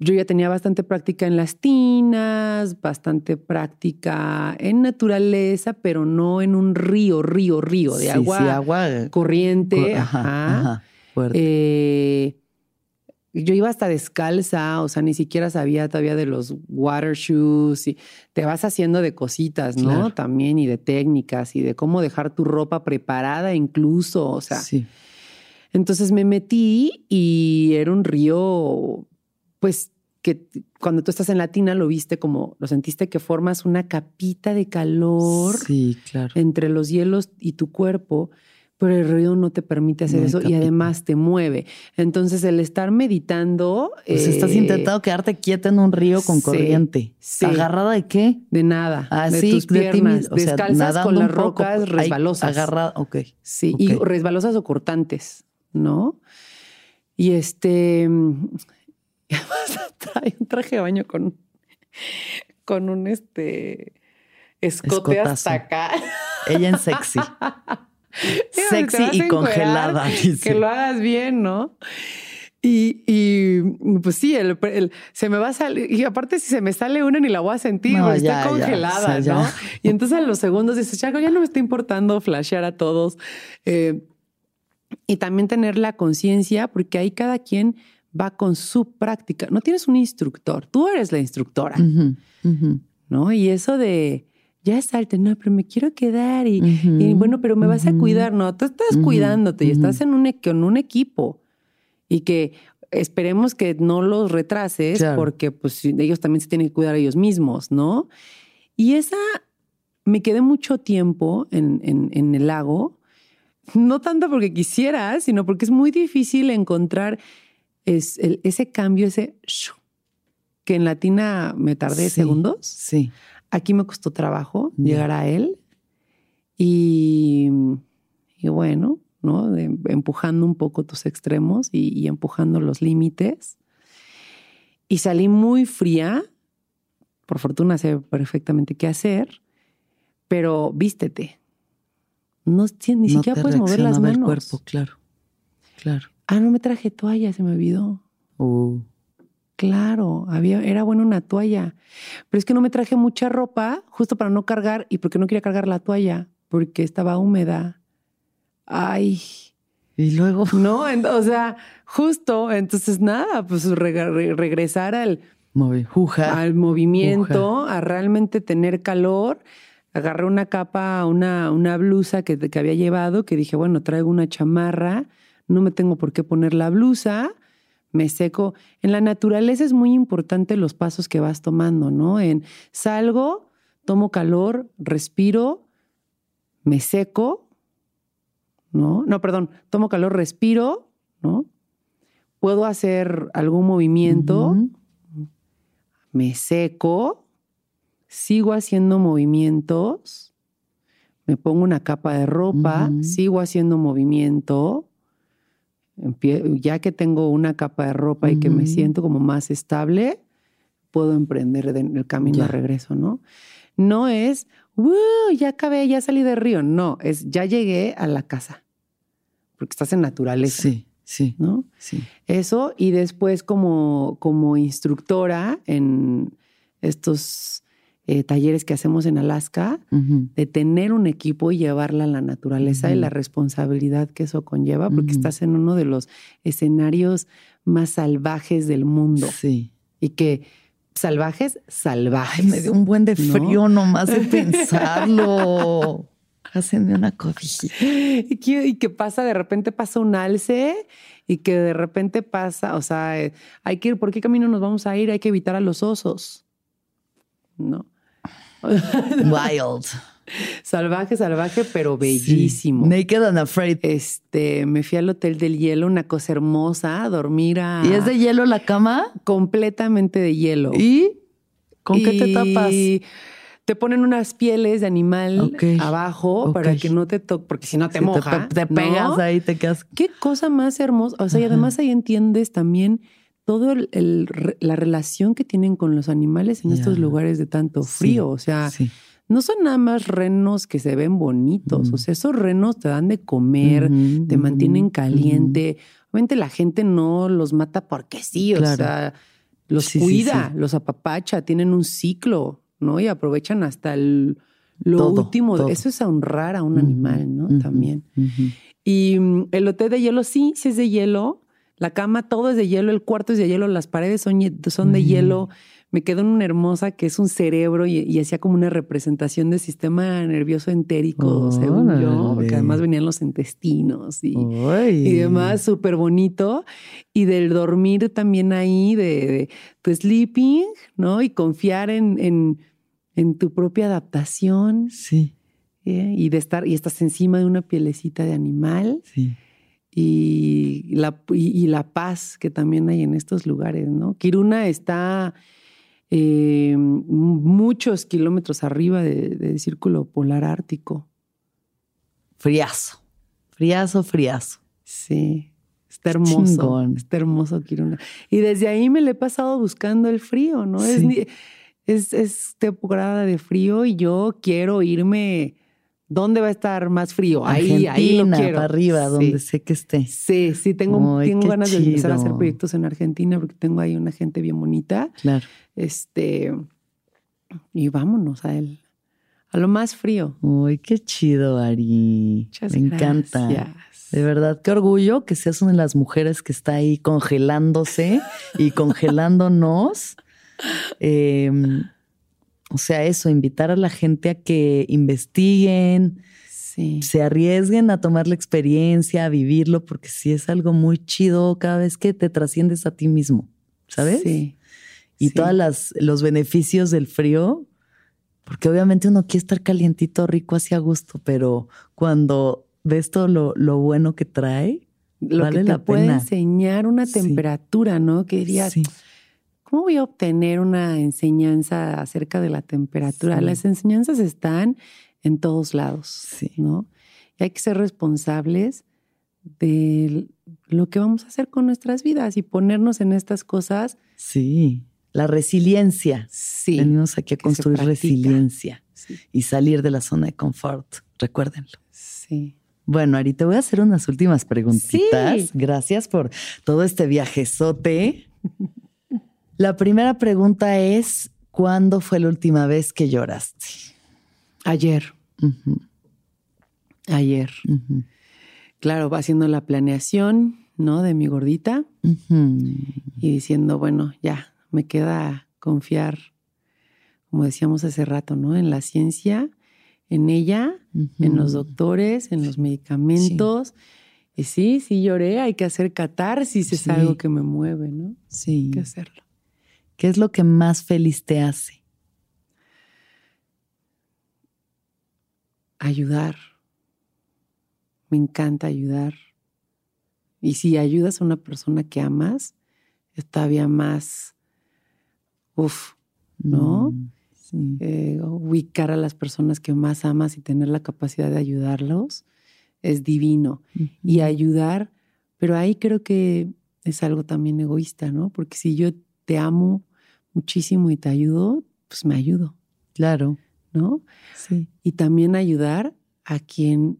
yo ya tenía bastante práctica en las tinas, bastante práctica en naturaleza, pero no en un río, río, río de Sí, agua, sí, agua. eh, corriente. cor- ajá. Ajá. Eh, yo iba hasta descalza, o sea, ni siquiera sabía todavía de los water shoes y te vas haciendo de cositas, ¿no? Claro. También y de técnicas y de cómo dejar tu ropa preparada incluso, o sea. sí. Entonces me metí y era un río, pues que cuando tú estás en la tina lo viste como, lo sentiste que formas una capita de calor Sí, claro. entre los hielos y tu cuerpo, pero el río no te permite hacer No eso y además te mueve. Entonces el estar meditando... Pues estás eh, intentando quedarte quieta en un río con sí, corriente. sí. ¿Agarrada de qué? De nada, Ah, de tus piernas, mismo. O sea, descalzas con las poco. rocas Ay, resbalosas. Agarrada, ok. Sí, y resbalosas o cortantes, ¿no? Y este... y además trae un traje de baño con, con un este... Escote Escotazo. hasta acá. Ella en sexy. Sexy y encuerar, congelada. dice. Que lo hagas bien, ¿no? Y, y, pues sí, el, el- se me va a salir. Y aparte, si se me sale una, ni la voy a sentir, No, ya, congelada, o sea, ya. ¿no? Y entonces a los segundos dices, Chaco, ya no me está importando flashear a todos. Eh, y también tener la conciencia, porque ahí cada quien va con su práctica. No tienes un instructor, tú eres la instructora, Ujú, ujú, ¿no? Y eso de ya salte, no, pero me quiero quedar y, ujú, y bueno, pero me vas a cuidar, no, tú estás cuidándote y estás en un, e- con un equipo y que esperemos que no los retrases Claro. porque pues ellos también se tienen que cuidar ellos mismos, ¿no? Y esa, me quedé mucho tiempo en, en- en el lago, no tanto porque quisiera, sino porque es muy difícil encontrar es, el- ese cambio, ese shu, que en latina me tardé Sí, segundos. Sí. Aquí me costó trabajo llegar a él y, y bueno, ¿no? De- empujando un poco tus extremos y, y empujando los límites. Y salí muy fría. Por fortuna sé perfectamente qué hacer, pero vístete. No, ni No siquiera puedes mover las manos. el cuerpo, claro. Claro. Ah, no me traje toalla, se me olvidó. Uh, Claro, había, era buena una toalla. Pero es que no me traje mucha ropa justo para no cargar y porque no quería cargar la toalla, porque estaba húmeda. Ay, y luego. no, en- o sea, justo, entonces nada, pues reg- re- regresar al. Juja. al movimiento, a realmente tener calor. Agarré una capa, una, una blusa que, que había llevado, que dije, bueno, traigo una chamarra, no me tengo por qué poner la blusa, me seco. En la naturaleza es muy importante los pasos que vas tomando, ¿no? En salgo, tomo calor, respiro, me seco, ¿no? No, perdón, tomo calor, respiro, ¿no? Puedo hacer algún movimiento, me seco, sigo haciendo movimientos, me pongo una capa de ropa, sigo haciendo movimiento, ya que tengo una capa de ropa y que me siento como más estable, puedo emprender de- el camino de regreso, ¿no? No es ya acabé, ya salí del río. No, es ya llegué a la casa. Porque estás en naturaleza. Sí, sí. ¿No? Sí. Eso. Y después, como, como instructora en estos eh, talleres que hacemos en Alaska, de tener un equipo y llevarla a la naturaleza y la responsabilidad que eso conlleva, porque estás en uno de los escenarios más salvajes del mundo. Sí. Y que salvajes, salvajes. Ay, me dio un buen de ¿No? frío nomás de pensarlo. Hácenme una cobija. y, que, y que pasa, de repente pasa un alce y que de repente pasa, o sea, eh, hay que ir, ¿por qué camino nos vamos a ir? Hay que evitar a los osos. ¿No? Wild. salvaje, salvaje, pero bellísimo. Sí. Naked and afraid. Este, me fui al Hotel del Hielo, una cosa hermosa, a dormir a... ¿Y es de hielo la cama? completamente de hielo. ¿Y con qué te tapas? Y Te ponen unas pieles de animal abajo para que no te toque, porque si no te Si moja. te, te ¿no? pegas ahí, te quedas. Qué cosa más hermosa. O sea, y además ahí entiendes también re- la relación que tienen con los animales en estos lugares de tanto Sí, frío. O sea, Sí. no son nada más renos que se ven bonitos. O sea, esos renos te dan de comer, te mantienen caliente. Obviamente la gente no los mata porque sí, o Claro. sea, los Sí, cuida, los apapacha, tienen un ciclo, ¿no? Y aprovechan hasta el, lo Todo, último. todo. Eso es honrar a un animal, ¿no? También. Y mm, el hotel de hielo, sí, sí es de hielo. La cama, todo es de hielo, el cuarto es de hielo, las paredes son, de Mm. hielo. Me quedó en una hermosa que es un cerebro y, y hacía como una representación del sistema nervioso entérico, según yo, porque además venían los intestinos y, y demás, súper bonito. Y del dormir también ahí, de, de tu sleeping, ¿no? Y confiar en, en, en tu propia adaptación Sí, ¿eh? y de estar, y estás encima de una pielecita de animal sí. Y la, y, y la paz que también hay en estos lugares, ¿no? Kiruna está eh, muchos kilómetros arriba de- del círculo polar ártico. Friazo. Friazo, friazo. Sí, está hermoso. Chingón. Está hermoso Kiruna. Y desde ahí me le he pasado buscando el frío, ¿no? Sí. es, es temporada de frío y yo quiero irme. ¿Dónde va a estar más frío? Ahí, ahí lo Argentina, quiero. para arriba, Sí. donde sé que esté. Sí, sí, tengo, Ay, tengo ganas de empezar a hacer proyectos en Argentina porque tengo ahí una gente bien bonita. Claro. Este, y vámonos a él, a lo más frío. Uy, qué chido, Ari. Muchas Me encanta. gracias. De verdad, qué orgullo que seas una de las mujeres que está ahí congelándose y congelándonos. Eh, o sea, eso, invitar a la gente a que investiguen, Sí. se arriesguen a tomar la experiencia, a vivirlo, porque sí es algo muy chido cada vez que te trasciendes a ti mismo, ¿sabes? Sí. Y sí. todos los beneficios del frío, porque obviamente uno quiere estar calientito, rico, así a gusto, pero cuando ves todo lo, lo bueno que trae, Lo vale que te la puede pena. enseñar una Sí. temperatura, ¿no? Que dirías, sí, ¿cómo voy a obtener una enseñanza acerca de la temperatura? Sí. Las enseñanzas están en todos lados, Sí. ¿no? Y hay que ser responsables de lo que vamos a hacer con nuestras vidas y ponernos en estas cosas. sí. La resiliencia. Sí. Venimos aquí a construir resiliencia Sí. y salir de la zona de confort. Recuérdenlo. sí. Bueno, Ari, te voy a hacer unas últimas preguntitas. Sí. Gracias por todo este viajezote. La primera pregunta es, ¿cuándo fue la última vez que lloraste? Ayer, ayer. Claro, va haciendo la planeación, ¿no? De mi gordita y diciendo, bueno, ya, me queda confiar, como decíamos hace rato, ¿no? En la ciencia, en ella, en los doctores, en los medicamentos. Y sí, sí lloré, hay que hacer catarsis, es algo que me mueve, ¿no? Sí. Hay que hacerlo. ¿Qué es lo que más feliz te hace? Ayudar. Me encanta ayudar. Y si ayudas a una persona que amas, es todavía más, uff, ¿no? Mm, Sí. eh, ubicar a las personas que más amas y tener la capacidad de ayudarlos es divino. Y ayudar, pero ahí creo que es algo también egoísta, ¿no? Porque si yo te amo muchísimo y te ayudo, pues me ayudo, Claro. ¿no? Sí. Y también ayudar a quien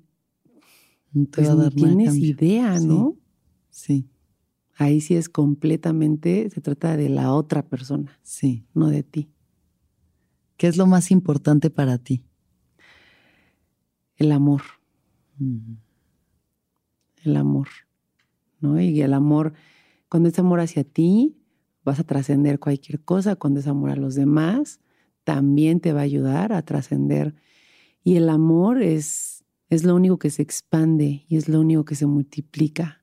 pues, no tienes idea, ¿no? Sí. Ahí sí es completamente, se trata de la otra persona. Sí. No de ti. ¿Qué es lo más importante para ti? El amor. El amor. ¿No? Y el amor, cuando es amor hacia ti, vas a trascender cualquier cosa. Cuando es amor a los demás, también te va a ayudar a trascender. Y el amor es, es lo único que se expande y es lo único que se multiplica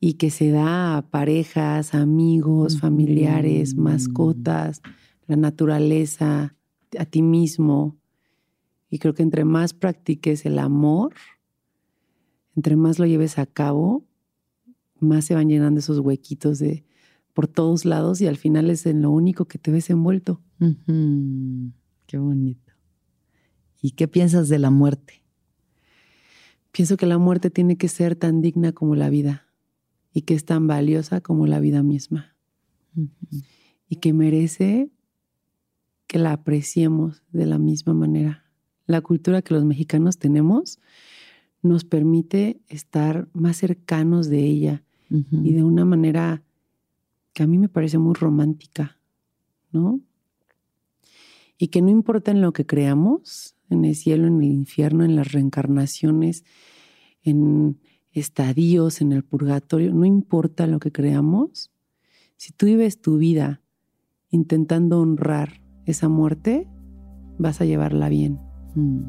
y que se da a parejas, amigos, familiares, mascotas, la naturaleza, a ti mismo. Y creo que entre más practiques el amor, entre más lo lleves a cabo, más se van llenando esos huequitos de por todos lados y al final es en lo único que te ves envuelto. Qué bonito. ¿Y qué piensas de la muerte? Pienso que la muerte tiene que ser tan digna como la vida y que es tan valiosa como la vida misma. Y que merece que la apreciemos de la misma manera. La cultura que los mexicanos tenemos nos permite estar más cercanos de ella y de una manera que a mí me parece muy romántica, ¿no? Y que no importa en lo que creamos, en el cielo, en el infierno, en las reencarnaciones, en estadios, en el purgatorio, no importa lo que creamos, si tú vives tu vida intentando honrar esa muerte, vas a llevarla bien. Mm.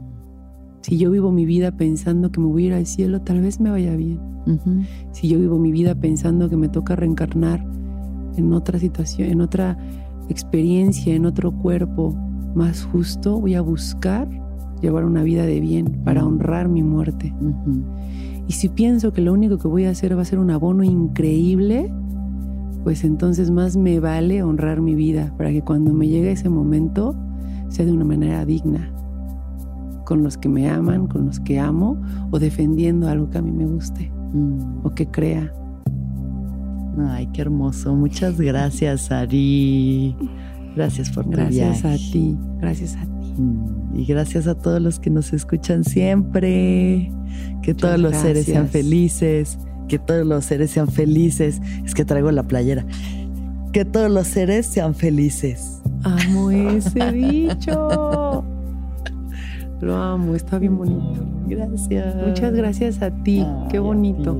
Si yo vivo mi vida pensando que me voy a ir al cielo, tal vez me vaya bien. Si yo vivo mi vida pensando que me toca reencarnar en otra situación, en otra experiencia, en otro cuerpo más justo, voy a buscar llevar una vida de bien para honrar mi muerte. Y si pienso que lo único que voy a hacer va a ser un abono increíble, pues entonces más me vale honrar mi vida para que cuando me llegue ese momento sea de una manera digna, con los que me aman, con los que amo o defendiendo algo que a mí me guste mm. o que crea. Ay, qué hermoso. Muchas gracias, Ari. Gracias por tu Gracias a ti, gracias a ti. Mm, y gracias a todos los que nos escuchan siempre. Que todos los seres sean felices. Que todos los seres sean felices. Es que traigo la playera. Que todos los seres sean felices. Amo ese dicho. Lo amo, está bien bonito. Gracias. Muchas gracias a ti. Qué bonito.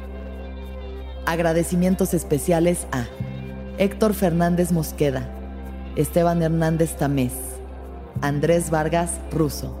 Agradecimientos especiales a Héctor Fernández Mosqueda, Esteban Hernández Tamés, Andrés Vargas Russo.